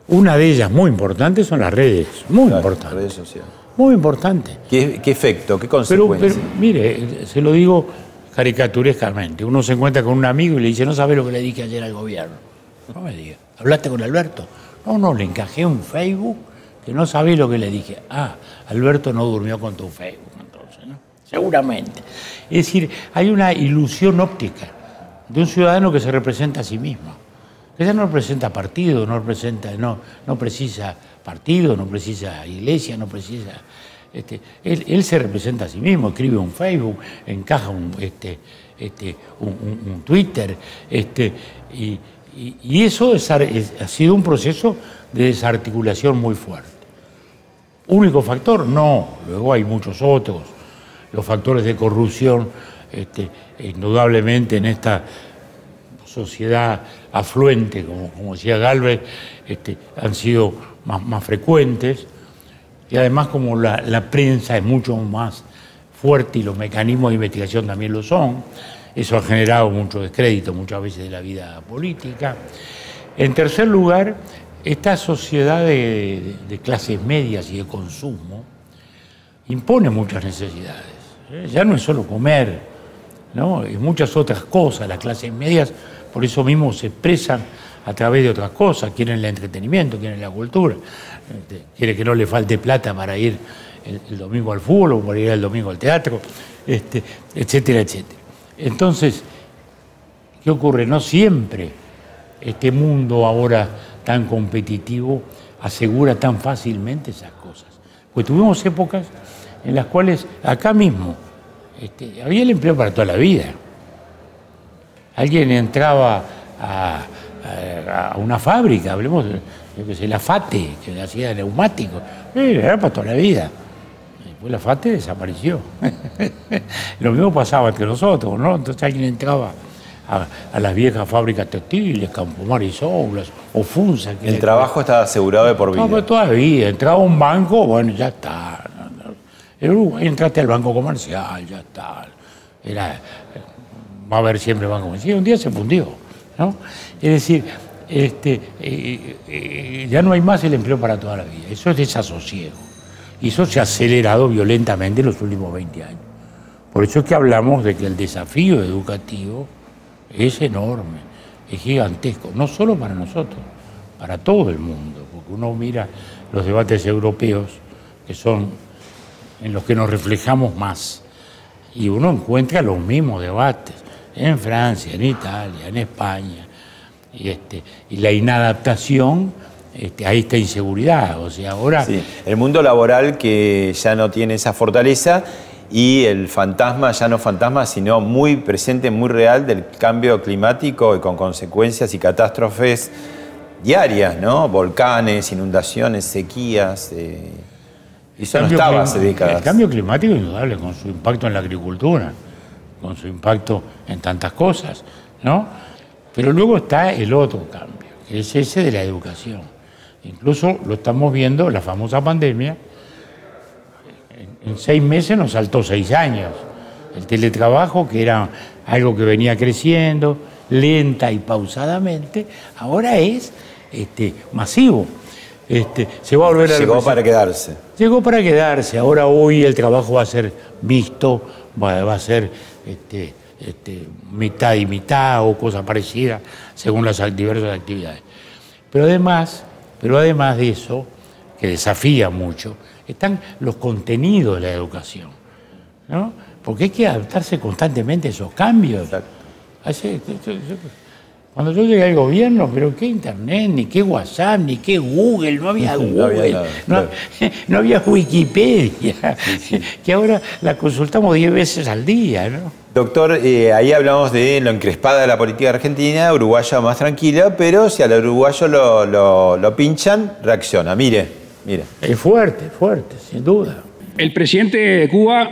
Speaker 4: Una de ellas muy importante son las redes, muy
Speaker 3: Claro,
Speaker 4: importante,
Speaker 3: redes sociales.
Speaker 4: muy importante.
Speaker 3: ¿Qué, qué efecto? ¿Qué
Speaker 4: Pero,
Speaker 3: consecuencia?
Speaker 4: pero, mire, se lo digo caricaturescamente. Uno se encuentra con un amigo y le dice, no sabe lo que le dije ayer al gobierno. No me diga, ¿hablaste con Alberto? No, no, le encajé un Facebook que no sabe lo que le dije. Ah, Alberto no durmió con tu Facebook, entonces, ¿no? Seguramente. Es decir, hay una ilusión óptica de un ciudadano que se representa a sí mismo. Ella no representa partido, no representa, no, no precisa partido, no precisa iglesia, no precisa. Este, él, se representa a sí mismo, escribe un Facebook, encaja un, este, este, Twitter, y, eso ha sido un proceso de desarticulación muy fuerte. ¿Único factor? No, luego hay muchos otros. Los factores de corrupción, indudablemente en esta sociedad afluente, como, decía Galvez, han sido más, frecuentes. Y además como la, prensa es mucho más fuerte y los mecanismos de investigación también lo son, eso ha generado mucho descrédito muchas veces de la vida política. En tercer lugar, esta sociedad de, clases medias y de consumo impone muchas necesidades. ¿eh? Ya no es solo comer, ¿no? y muchas otras cosas. Las clases medias por eso mismo se expresan a través de otras cosas. Quieren el entretenimiento, quieren la cultura, este, quieren que no le falte plata para ir el, domingo al fútbol o para ir el domingo al teatro, este, etcétera, etcétera. Entonces, ¿qué ocurre? No siempre este mundo ahora tan competitivo asegura tan fácilmente esas cosas. Pues tuvimos épocas en las cuales acá mismo este, había el empleo para toda la vida. Alguien entraba a, una fábrica, hablemos, yo que sé, la FATE, que hacía neumáticos, era para toda la vida. Después la FATE desapareció. Lo mismo pasaba entre nosotros, ¿no? Entonces alguien entraba a, las viejas fábricas textiles, Campomar y Soblas, o Funza.
Speaker 3: el trabajo estaba asegurado de por vida.
Speaker 4: No, pues todavía, entraba un banco, bueno, ya está. En Uruguay entraste al banco comercial, ya está. Era, va a haber siempre banco comercial. Un día se fundió, ¿no? Es decir, este, eh, eh, ya no hay más el empleo para toda la vida. Eso es desasosiego. Y eso se ha acelerado violentamente en los últimos 20 años. Por eso es que hablamos de que el desafío educativo es enorme, es gigantesco, no solo para nosotros, para todo el mundo, porque uno mira los debates europeos, que son en los que nos reflejamos más, y uno encuentra los mismos debates en Francia, en Italia, en España, y, este, y la inadaptación este, a esta inseguridad. O sea, ahora.
Speaker 3: Sí, el mundo laboral que ya no tiene esa fortaleza y el fantasma, ya no fantasma, sino muy presente, muy real del cambio climático y con consecuencias y catástrofes diarias, ¿no? Volcanes, inundaciones, sequías. Eh, y eso no estaba hace décadas.
Speaker 4: El cambio climático es indudable, con su impacto en la agricultura, con su impacto en tantas cosas, ¿no? Pero luego está el otro cambio, que es ese de la educación. Incluso lo estamos viendo, la famosa pandemia, en seis meses nos saltó seis años. El teletrabajo, que era algo que venía creciendo lenta y pausadamente, ahora es este, masivo. Este, se va a volver a
Speaker 3: Llegó para quedarse.
Speaker 4: Llegó para quedarse. Ahora hoy el trabajo va a ser visto, va, a ser este, este, mitad y mitad o cosa parecida según las diversas actividades. Pero además, pero además de eso, que desafía mucho, están los contenidos de la educación. ¿no? Porque hay que adaptarse constantemente a esos cambios. Cuando yo llegué al gobierno, pero qué internet, ni qué WhatsApp, ni qué Google, no había Google, no había, Wikipedia, que ahora la consultamos diez veces al día. ¿no?
Speaker 3: Doctor, eh, ahí hablamos de lo encrespada de la política argentina, uruguaya más tranquila, pero si al uruguayo lo, lo pinchan, reacciona. Mire.
Speaker 4: Es fuerte, fuerte, sin duda.
Speaker 7: El presidente de Cuba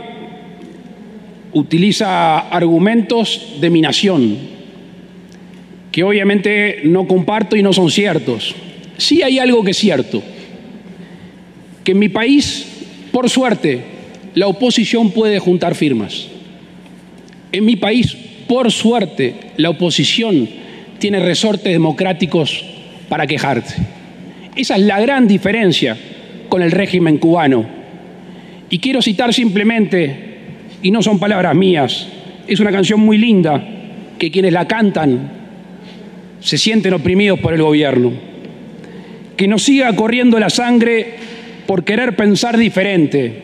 Speaker 7: utiliza argumentos de mi nación, que obviamente no comparto y no son ciertos. Sí hay algo que es cierto, que en mi país, por suerte, la oposición puede juntar firmas. En mi país, por suerte, la oposición tiene resortes democráticos para quejarse. Esa es la gran diferencia con el régimen cubano. Y quiero citar simplemente, y no son palabras mías, es una canción muy linda que quienes la cantan se sienten oprimidos por el gobierno. Que nos siga corriendo la sangre por querer pensar diferente.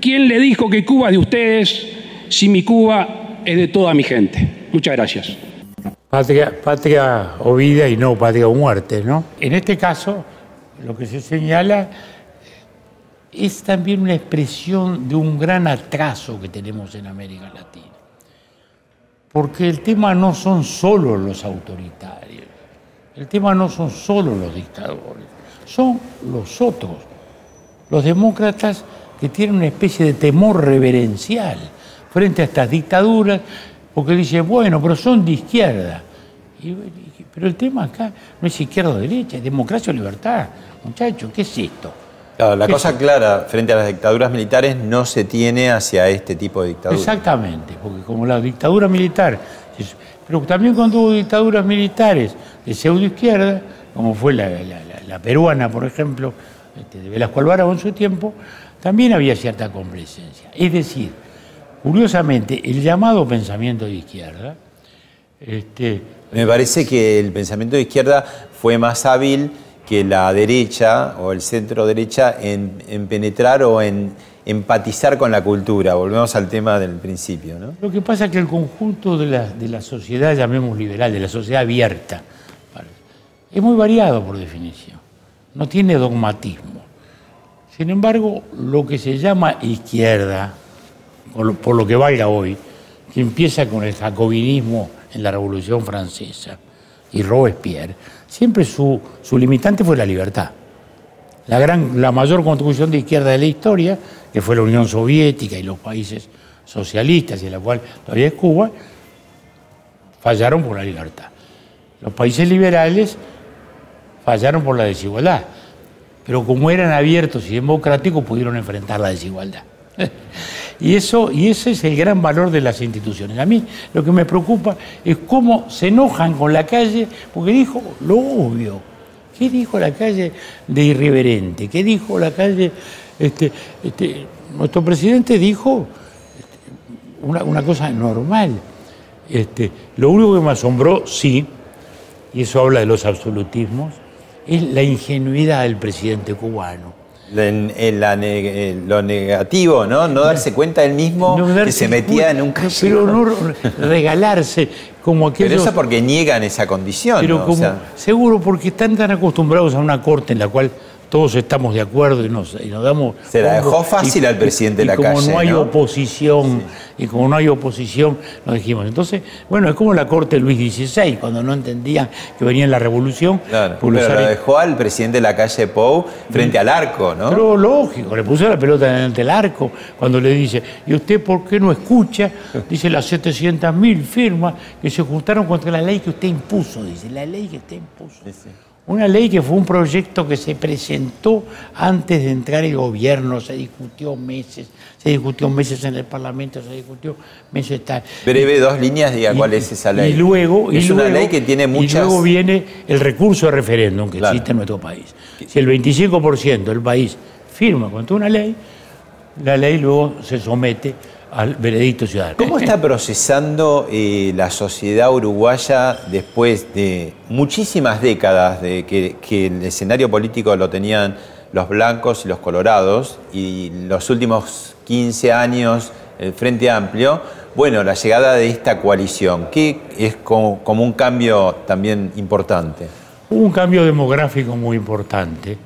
Speaker 7: ¿Quién le dijo que Cuba es de ustedes si mi Cuba es de toda mi gente? Muchas gracias.
Speaker 4: patria, patria o vida y no patria o muerte, ¿no? En este caso, lo que se señala es también una expresión de un gran atraso que tenemos en América Latina. Porque el tema no son solo los autoritarios, el tema no son solo los dictadores, son los otros, los demócratas que tienen una especie de temor reverencial frente a estas dictaduras, porque dicen, bueno, pero son de izquierda. Pero el tema acá no es izquierda o derecha, es democracia o libertad. Muchachos, ¿qué es esto?
Speaker 3: Claro, la
Speaker 4: ¿Qué
Speaker 3: cosa clara frente a las dictaduras militares no se tiene hacia este tipo de dictadura.
Speaker 4: Exactamente, porque como la dictadura militar, pero también cuando hubo dictaduras militares de pseudoizquierda, como fue la, la- la- la peruana, por ejemplo, este, de Velasco Alvarado en su tiempo, también había cierta complacencia. Es decir, curiosamente, el llamado pensamiento de izquierda, este,
Speaker 3: Me parece que el pensamiento de izquierda fue más hábil que la derecha o el centro derecha en, en penetrar o en empatizar con la cultura. Volvemos al tema del principio, ¿no?
Speaker 4: Lo que pasa es que el conjunto de la, de la sociedad, llamemos liberal, de la sociedad abierta, es muy variado por definición, no tiene dogmatismo. Sin embargo, lo que se llama izquierda, por lo que valga hoy, que empieza con el jacobinismo en la Revolución Francesa y Robespierre, siempre su, su limitante fue la libertad. La, gran, la mayor contribución de izquierda de la historia, que fue la Unión Soviética y los países socialistas, y en la cual todavía es Cuba, fallaron por la libertad. Los países liberales fallaron por la desigualdad, pero como eran abiertos y democráticos pudieron enfrentar la desigualdad. Y, eso, y ese es el gran valor de las instituciones. A mí lo que me preocupa es cómo se enojan con la calle, porque dijo lo obvio. ¿Qué dijo la calle de irreverente? ¿Qué dijo la calle? Este, este, nuestro presidente dijo este, una, una cosa normal. Este, lo único que me asombró, sí, y eso habla de los absolutismos, es la ingenuidad del presidente cubano.
Speaker 3: En- en la en lo negativo, ¿no? No darse cuenta él mismo
Speaker 4: No
Speaker 3: que se metía en un callejón.
Speaker 4: Pero no regalarse como
Speaker 3: Pero
Speaker 4: aquellos...
Speaker 3: eso porque niegan esa condición,
Speaker 4: Pero
Speaker 3: ¿no? O
Speaker 4: como,
Speaker 3: sea,
Speaker 4: seguro porque están tan acostumbrados a una corte en la cual todos estamos de acuerdo y nos, y nos damos...
Speaker 3: Se la dejó fácil
Speaker 4: y-
Speaker 3: al presidente
Speaker 4: y
Speaker 3: de la
Speaker 4: como
Speaker 3: calle,
Speaker 4: no hay
Speaker 3: ¿no?
Speaker 4: oposición, y como no hay oposición, nos dijimos. Entonces, bueno, es como la corte de Luis XVI, cuando no entendían que venía la revolución. los
Speaker 3: pero lo dejó al presidente de la calle Pou frente al arco, ¿no?
Speaker 4: Pero lógico, le puso la pelota delante del arco cuando le dice, ¿y usted por qué no escucha? Dice las 700 mil firmas que se juntaron contra la ley que usted impuso, dice, la ley que usted impuso. Una ley que fue un proyecto que se presentó antes de entrar el gobierno, se discutió meses, se discutió meses en el Parlamento, se discutió meses tal.
Speaker 3: Breve, dos líneas, diga
Speaker 4: Y-
Speaker 3: cuál es esa ley.
Speaker 4: Y luego, y
Speaker 3: una
Speaker 4: luego-
Speaker 3: ley que tiene muchas...
Speaker 4: Y luego viene el recurso de referéndum que
Speaker 3: Claro.
Speaker 4: existe en nuestro país. Si el 25% del país firma contra una ley, la ley luego se somete al veredicto ciudadano.
Speaker 3: ¿Cómo está procesando eh, la sociedad uruguaya después de muchísimas décadas de que, que el escenario político lo tenían los blancos y los colorados y los últimos 15 años el Frente Amplio? Bueno, la llegada de esta coalición, que es como, como un cambio también importante.
Speaker 4: Hubo un cambio demográfico muy importante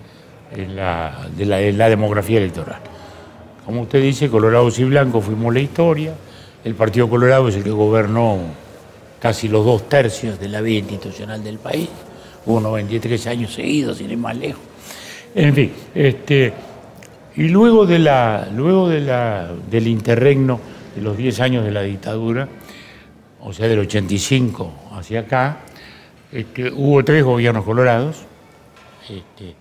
Speaker 4: en la, de la, en la demografía electoral. Como usted dice, colorados y blancos fuimos la historia. El Partido Colorado es el que gobernó casi los dos tercios de la vida institucional del país. Hubo 93 años seguidos, sin ir más lejos. En fin, este, y luego, de la, luego de la, del interregno de los 10 años de la dictadura, o sea, del 85 hacia acá, este, hubo tres gobiernos colorados. Este,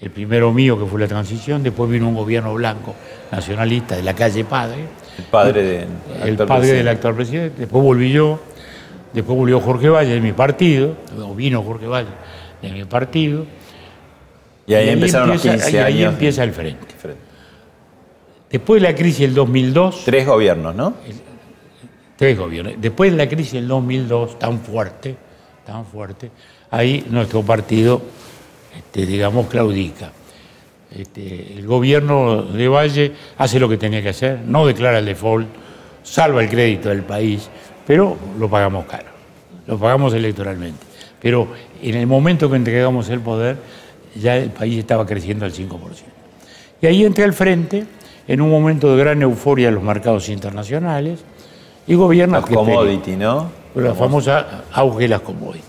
Speaker 4: el primero mío, que fue la transición, después vino un gobierno blanco nacionalista de la calle Padre,
Speaker 3: El padre de,
Speaker 4: el padre
Speaker 3: presidente.
Speaker 4: del actual presidente, después volví yo, después volvió Jorge Valle de mi partido, o vino Jorge Valle de mi partido,
Speaker 3: Y ahí empezaron
Speaker 4: empieza,
Speaker 3: los 15
Speaker 4: y ahí
Speaker 3: años.
Speaker 4: empieza el frente. Después de la crisis del 2002,
Speaker 3: Tres gobiernos, ¿no?
Speaker 4: tres gobiernos. Después de la crisis del 2002, tan fuerte, tan fuerte, ahí nuestro partido, este, digamos, claudica. Este, el gobierno de Valle hace lo que tenía que hacer, no declara el default, salva el crédito del país, pero lo pagamos caro. lo pagamos electoralmente. Pero en el momento que entregamos el poder, ya el país estaba creciendo al 5%. Y ahí entré al frente, en un momento de gran euforia en los mercados internacionales, y gobierna...
Speaker 3: Los commodity, ¿no?
Speaker 4: La famosa auge de las commodities.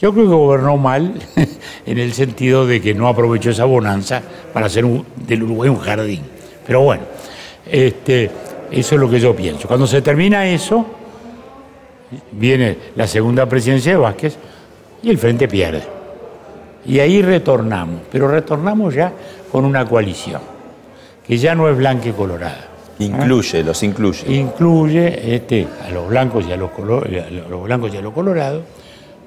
Speaker 4: Yo creo que gobernó mal en el sentido de que no aprovechó esa bonanza para hacer un- del Uruguay un jardín. Pero bueno, este, eso es lo que yo pienso. Cuando se termina eso, viene la segunda presidencia de Vázquez y el Frente pierde. Y ahí retornamos, pero retornamos ya con una coalición, que ya no es blanca y colorada.
Speaker 3: Incluye, los incluye.
Speaker 4: Incluye este, a los blancos y a los, a los blancos y a los colorados,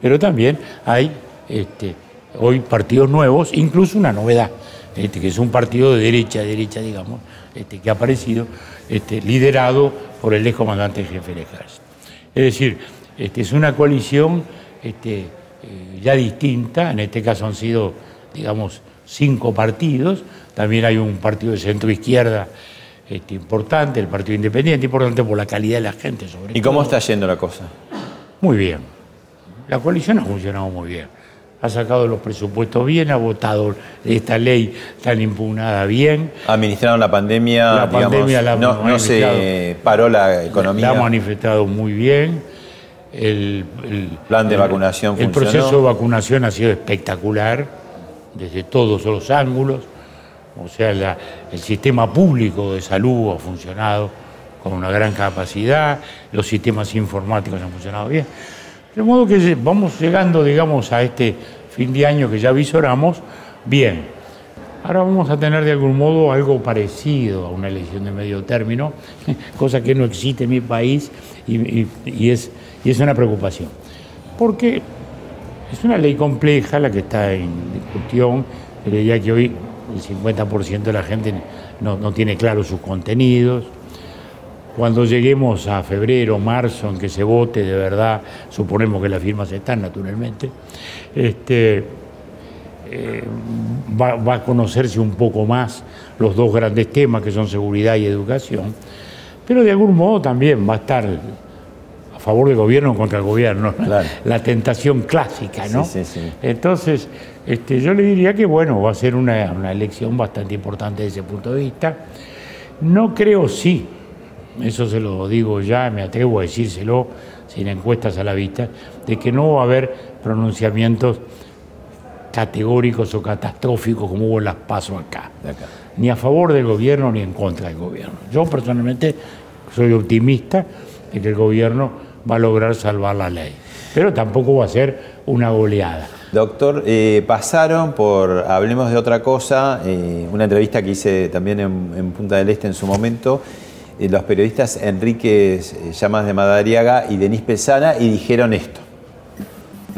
Speaker 4: pero también hay este, hoy partidos nuevos, incluso una novedad, este, que es un partido de derecha, derecha, digamos, este, que ha aparecido, este, liderado por el ex comandante jefe del ejército. Es decir, este, es una coalición eh, ya distinta, en este caso han sido, digamos, cinco partidos, también hay un partido de centro izquierda este, importante, el Partido Independiente, importante por la calidad de la gente, sobre
Speaker 3: ¿Y cómo está yendo la cosa?
Speaker 4: Muy bien. La coalición ha funcionado muy bien. Ha sacado los presupuestos bien, ha votado esta ley tan impugnada bien.
Speaker 3: Administraron la pandemia,
Speaker 4: La
Speaker 3: digamos,
Speaker 4: pandemia la
Speaker 3: no, se paró la economía.
Speaker 4: La ha manifestado muy bien. El, el-
Speaker 3: Plan de vacunación
Speaker 4: El
Speaker 3: funcionó.
Speaker 4: proceso de vacunación ha sido espectacular desde todos los ángulos. O sea, la- el sistema público de salud ha funcionado con una gran capacidad, los sistemas informáticos han funcionado bien. De modo que vamos llegando, digamos, a este fin de año que ya visoramos, bien. Ahora vamos a tener de algún modo algo parecido a una elección de medio término, cosa que no existe en mi país y, es, y es una preocupación. Porque es una ley compleja la que está en discusión, pero ya que hoy el 50% de la gente no, no tiene claro sus contenidos. Cuando lleguemos a febrero, marzo, en que se vote de verdad, suponemos que las firmas están naturalmente, este, eh, va, va a conocerse un poco más los dos grandes temas que son seguridad y educación, pero de algún modo también va a estar a favor del gobierno o contra el gobierno,
Speaker 3: Claro.
Speaker 4: la tentación clásica, ¿no?
Speaker 3: Sí, sí, sí.
Speaker 4: Entonces, este, yo le diría que bueno, va a ser una, una elección bastante importante desde ese punto de vista. No creo sí, eso se lo digo ya, me atrevo a decírselo sin encuestas a la vista, de que no va a haber pronunciamientos categóricos o catastróficos como hubo en las pasos acá. Ni a favor del gobierno ni en contra del gobierno. Yo personalmente soy optimista de que el gobierno va a lograr salvar la ley. Pero tampoco va a ser una goleada.
Speaker 3: Doctor, eh, pasaron por Hablemos de otra cosa, eh, una entrevista que hice también en, en Punta del Este en su momento, los periodistas Enrique eh, Llamas de Madariaga y Denis Pesana, y dijeron esto.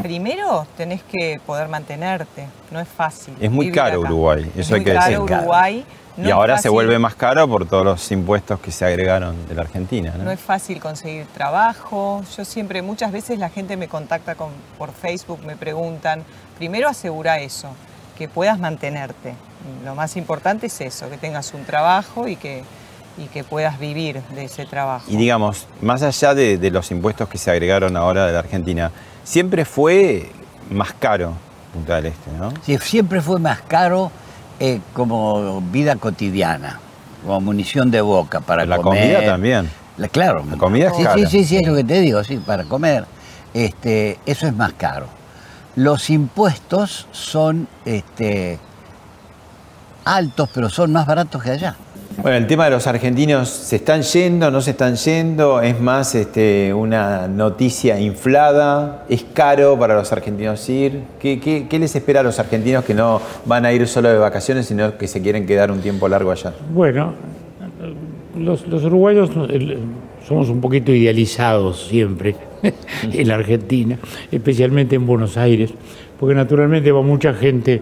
Speaker 8: Primero tenés que poder mantenerte, no es fácil.
Speaker 3: Es muy caro
Speaker 8: acá.
Speaker 3: Uruguay,
Speaker 8: Es
Speaker 3: eso hay
Speaker 8: muy
Speaker 3: que
Speaker 8: caro
Speaker 3: decir.
Speaker 8: Uruguay. no
Speaker 3: y ahora se vuelve más caro por todos los impuestos que se agregaron de la Argentina. ¿no?
Speaker 8: No es fácil conseguir trabajo. Yo siempre, muchas veces la gente me contacta con- por Facebook, me preguntan, primero asegura eso, que puedas mantenerte. Lo más importante es eso, que tengas un trabajo y que, y que puedas vivir de ese trabajo.
Speaker 3: Y digamos, más allá de, de los impuestos que se agregaron ahora de la Argentina, siempre fue más caro Punta del Este, ¿no?
Speaker 9: Sí, siempre fue más caro eh, como vida cotidiana, como munición de boca para
Speaker 3: La
Speaker 9: comer.
Speaker 3: comida también.
Speaker 9: La- claro.
Speaker 3: La comida es
Speaker 9: sí,
Speaker 3: cara.
Speaker 9: Sí, sí, sí, es lo que te digo, sí, para comer. Este, eso es más caro. Los impuestos son este, altos, pero son más baratos que allá.
Speaker 3: Bueno, el tema de los argentinos, ¿se están yendo, no se están yendo? ¿Es más este, una noticia inflada? ¿Es caro para los argentinos ir? ¿Qué, les espera a los argentinos que no van a ir solo de vacaciones, sino que se quieren quedar un tiempo largo allá?
Speaker 4: Bueno, los, los uruguayos somos un poquito idealizados siempre en la Argentina, especialmente en Buenos Aires, porque naturalmente va mucha gente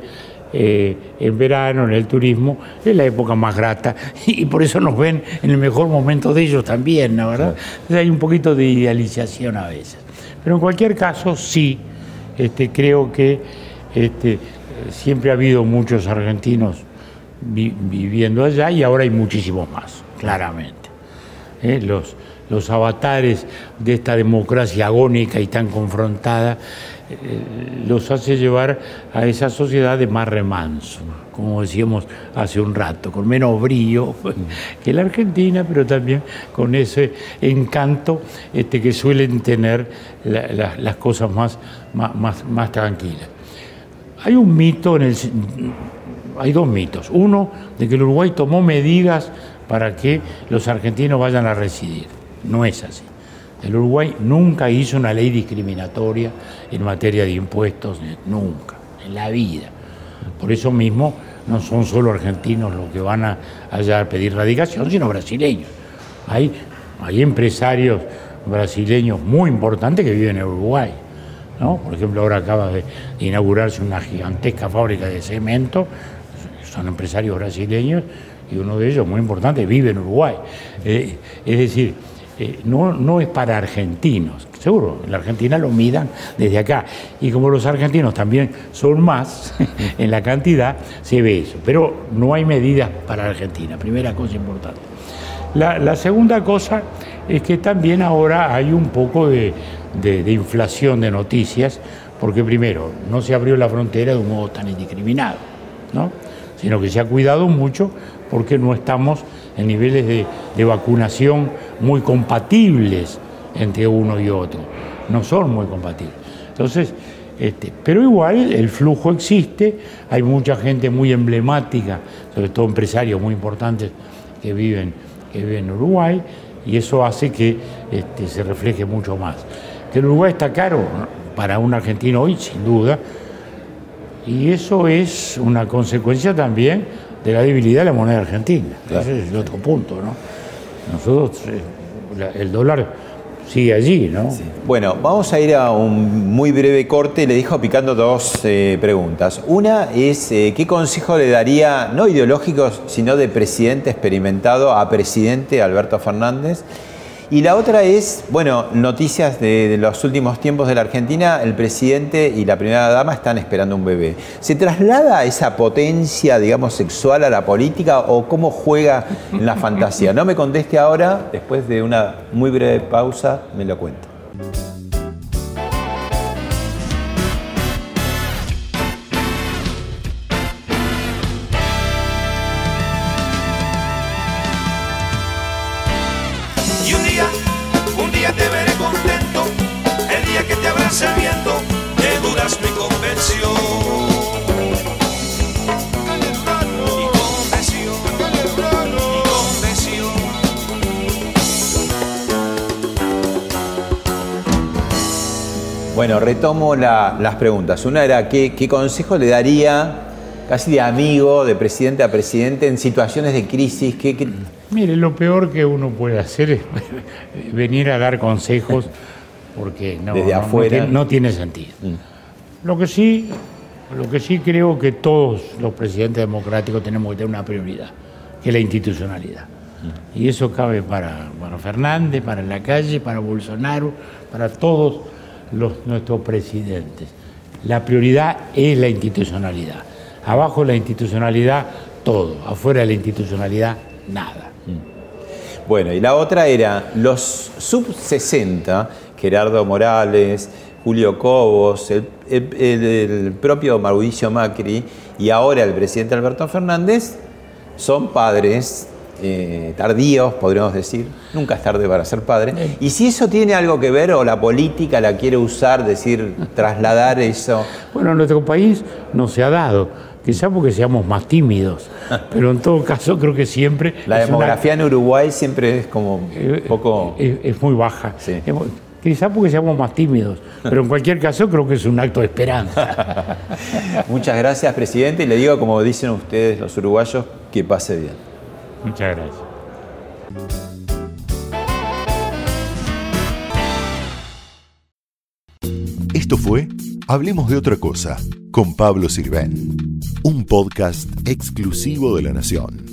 Speaker 4: eh, en verano, en el turismo, es la época más grata y por eso nos ven en el mejor momento de ellos también, ¿no verdad? Entonces hay un poquito de idealización a veces. Pero en cualquier caso, sí, este, creo que este, siempre ha habido muchos argentinos vi- viviendo allá y ahora hay muchísimos más, claramente. ¿eh? Los, los avatares de esta democracia agónica y tan confrontada, los hace llevar a esa sociedad de más remanso, como decíamos hace un rato, con menos brillo que la Argentina, pero también con ese encanto este, que suelen tener la- la- las cosas más, más, más, más tranquilas. Hay un mito en el hay dos mitos. Uno, de que el Uruguay tomó medidas para que los argentinos vayan a residir. No es así. El Uruguay nunca hizo una ley discriminatoria en materia de impuestos, nunca, en la vida. Por eso mismo no son solo argentinos los que van a, allá pedir radicación, sino brasileños. Hay, empresarios brasileños muy importantes que viven en Uruguay. Por ejemplo, ahora acaba de inaugurarse una gigantesca fábrica de cemento, son empresarios brasileños y uno de ellos, muy importante, vive en Uruguay. Eh, es decir, no, no es para argentinos, seguro, en la Argentina lo midan desde acá. Y como los argentinos también son más en la cantidad, se ve eso. Pero no hay medidas para Argentina, primera cosa importante. La, segunda cosa es que también ahora hay un poco de, inflación de noticias, porque primero, no se abrió la frontera de un modo tan indiscriminado, ¿no? sino que se ha cuidado mucho porque no estamos en niveles de vacunación muy compatibles entre uno y otro, no son muy compatibles. Entonces, este, pero igual el flujo existe, hay mucha gente muy emblemática, sobre todo empresarios muy importantes que viven, que viven en Uruguay, y eso hace que este, se refleje mucho más. Que el Uruguay está caro para un argentino hoy, sin duda, y eso es una consecuencia también de la debilidad de la moneda argentina. Ese es el otro punto, ¿no? Nosotros, eh, el dólar sigue allí, ¿no?
Speaker 3: Bueno, vamos a ir a un muy breve corte. Le dejo picando dos eh, preguntas. Una es, eh, ¿qué consejo le daría, no ideológicos, sino de presidente experimentado a presidente Alberto Fernández? Y la otra es, bueno, noticias de, los últimos tiempos de la Argentina, el presidente y la primera dama están esperando un bebé. ¿Se traslada esa potencia, digamos, sexual a la política o cómo juega en la fantasía? No me conteste ahora, después de una muy breve pausa, me lo cuento. Retomo la- las preguntas. Una era, ¿qué, qué consejo le daría, casi de amigo, de presidente a presidente, en situaciones de crisis? ¿Qué, qué-
Speaker 4: Mire, lo peor que uno puede hacer es venir a dar consejos porque no,
Speaker 3: Desde
Speaker 4: no- no
Speaker 3: afuera.
Speaker 4: tiene- no tiene sentido. Lo que sí, lo que sí creo que todos los presidentes democráticos tenemos que tener una prioridad, que es la institucionalidad. Y eso cabe para, para Fernández, para la calle, para Bolsonaro, para todos los, nuestros presidentes. La prioridad es la institucionalidad. Abajo la institucionalidad, todo. Afuera de la institucionalidad, nada.
Speaker 3: Bueno, y la otra era los sub-60, Gerardo Morales, Julio Cobos, el- el- el propio Mauricio Macri y ahora el presidente Alberto Fernández, son padres eh, tardíos, podríamos decir. Nunca es tarde para ser padre. Y si eso tiene algo que ver o la política la quiere usar, decir, trasladar eso.
Speaker 4: Bueno, en nuestro país no se ha dado, quizá porque seamos más tímidos, pero en todo caso creo que siempre...
Speaker 3: La
Speaker 4: una-
Speaker 3: demografía en Uruguay siempre es como un poco...
Speaker 4: es, es muy baja.
Speaker 3: Sí.
Speaker 4: Es muy- Quizá porque seamos más tímidos, pero en cualquier caso creo que es un acto de esperanza.
Speaker 3: Muchas gracias, presidente, y le digo, como dicen ustedes los uruguayos, que pase bien.
Speaker 4: Muchas gracias.
Speaker 10: Esto fue Hablemos de otra cosa con Pablo Sirven, un podcast exclusivo de La Nación.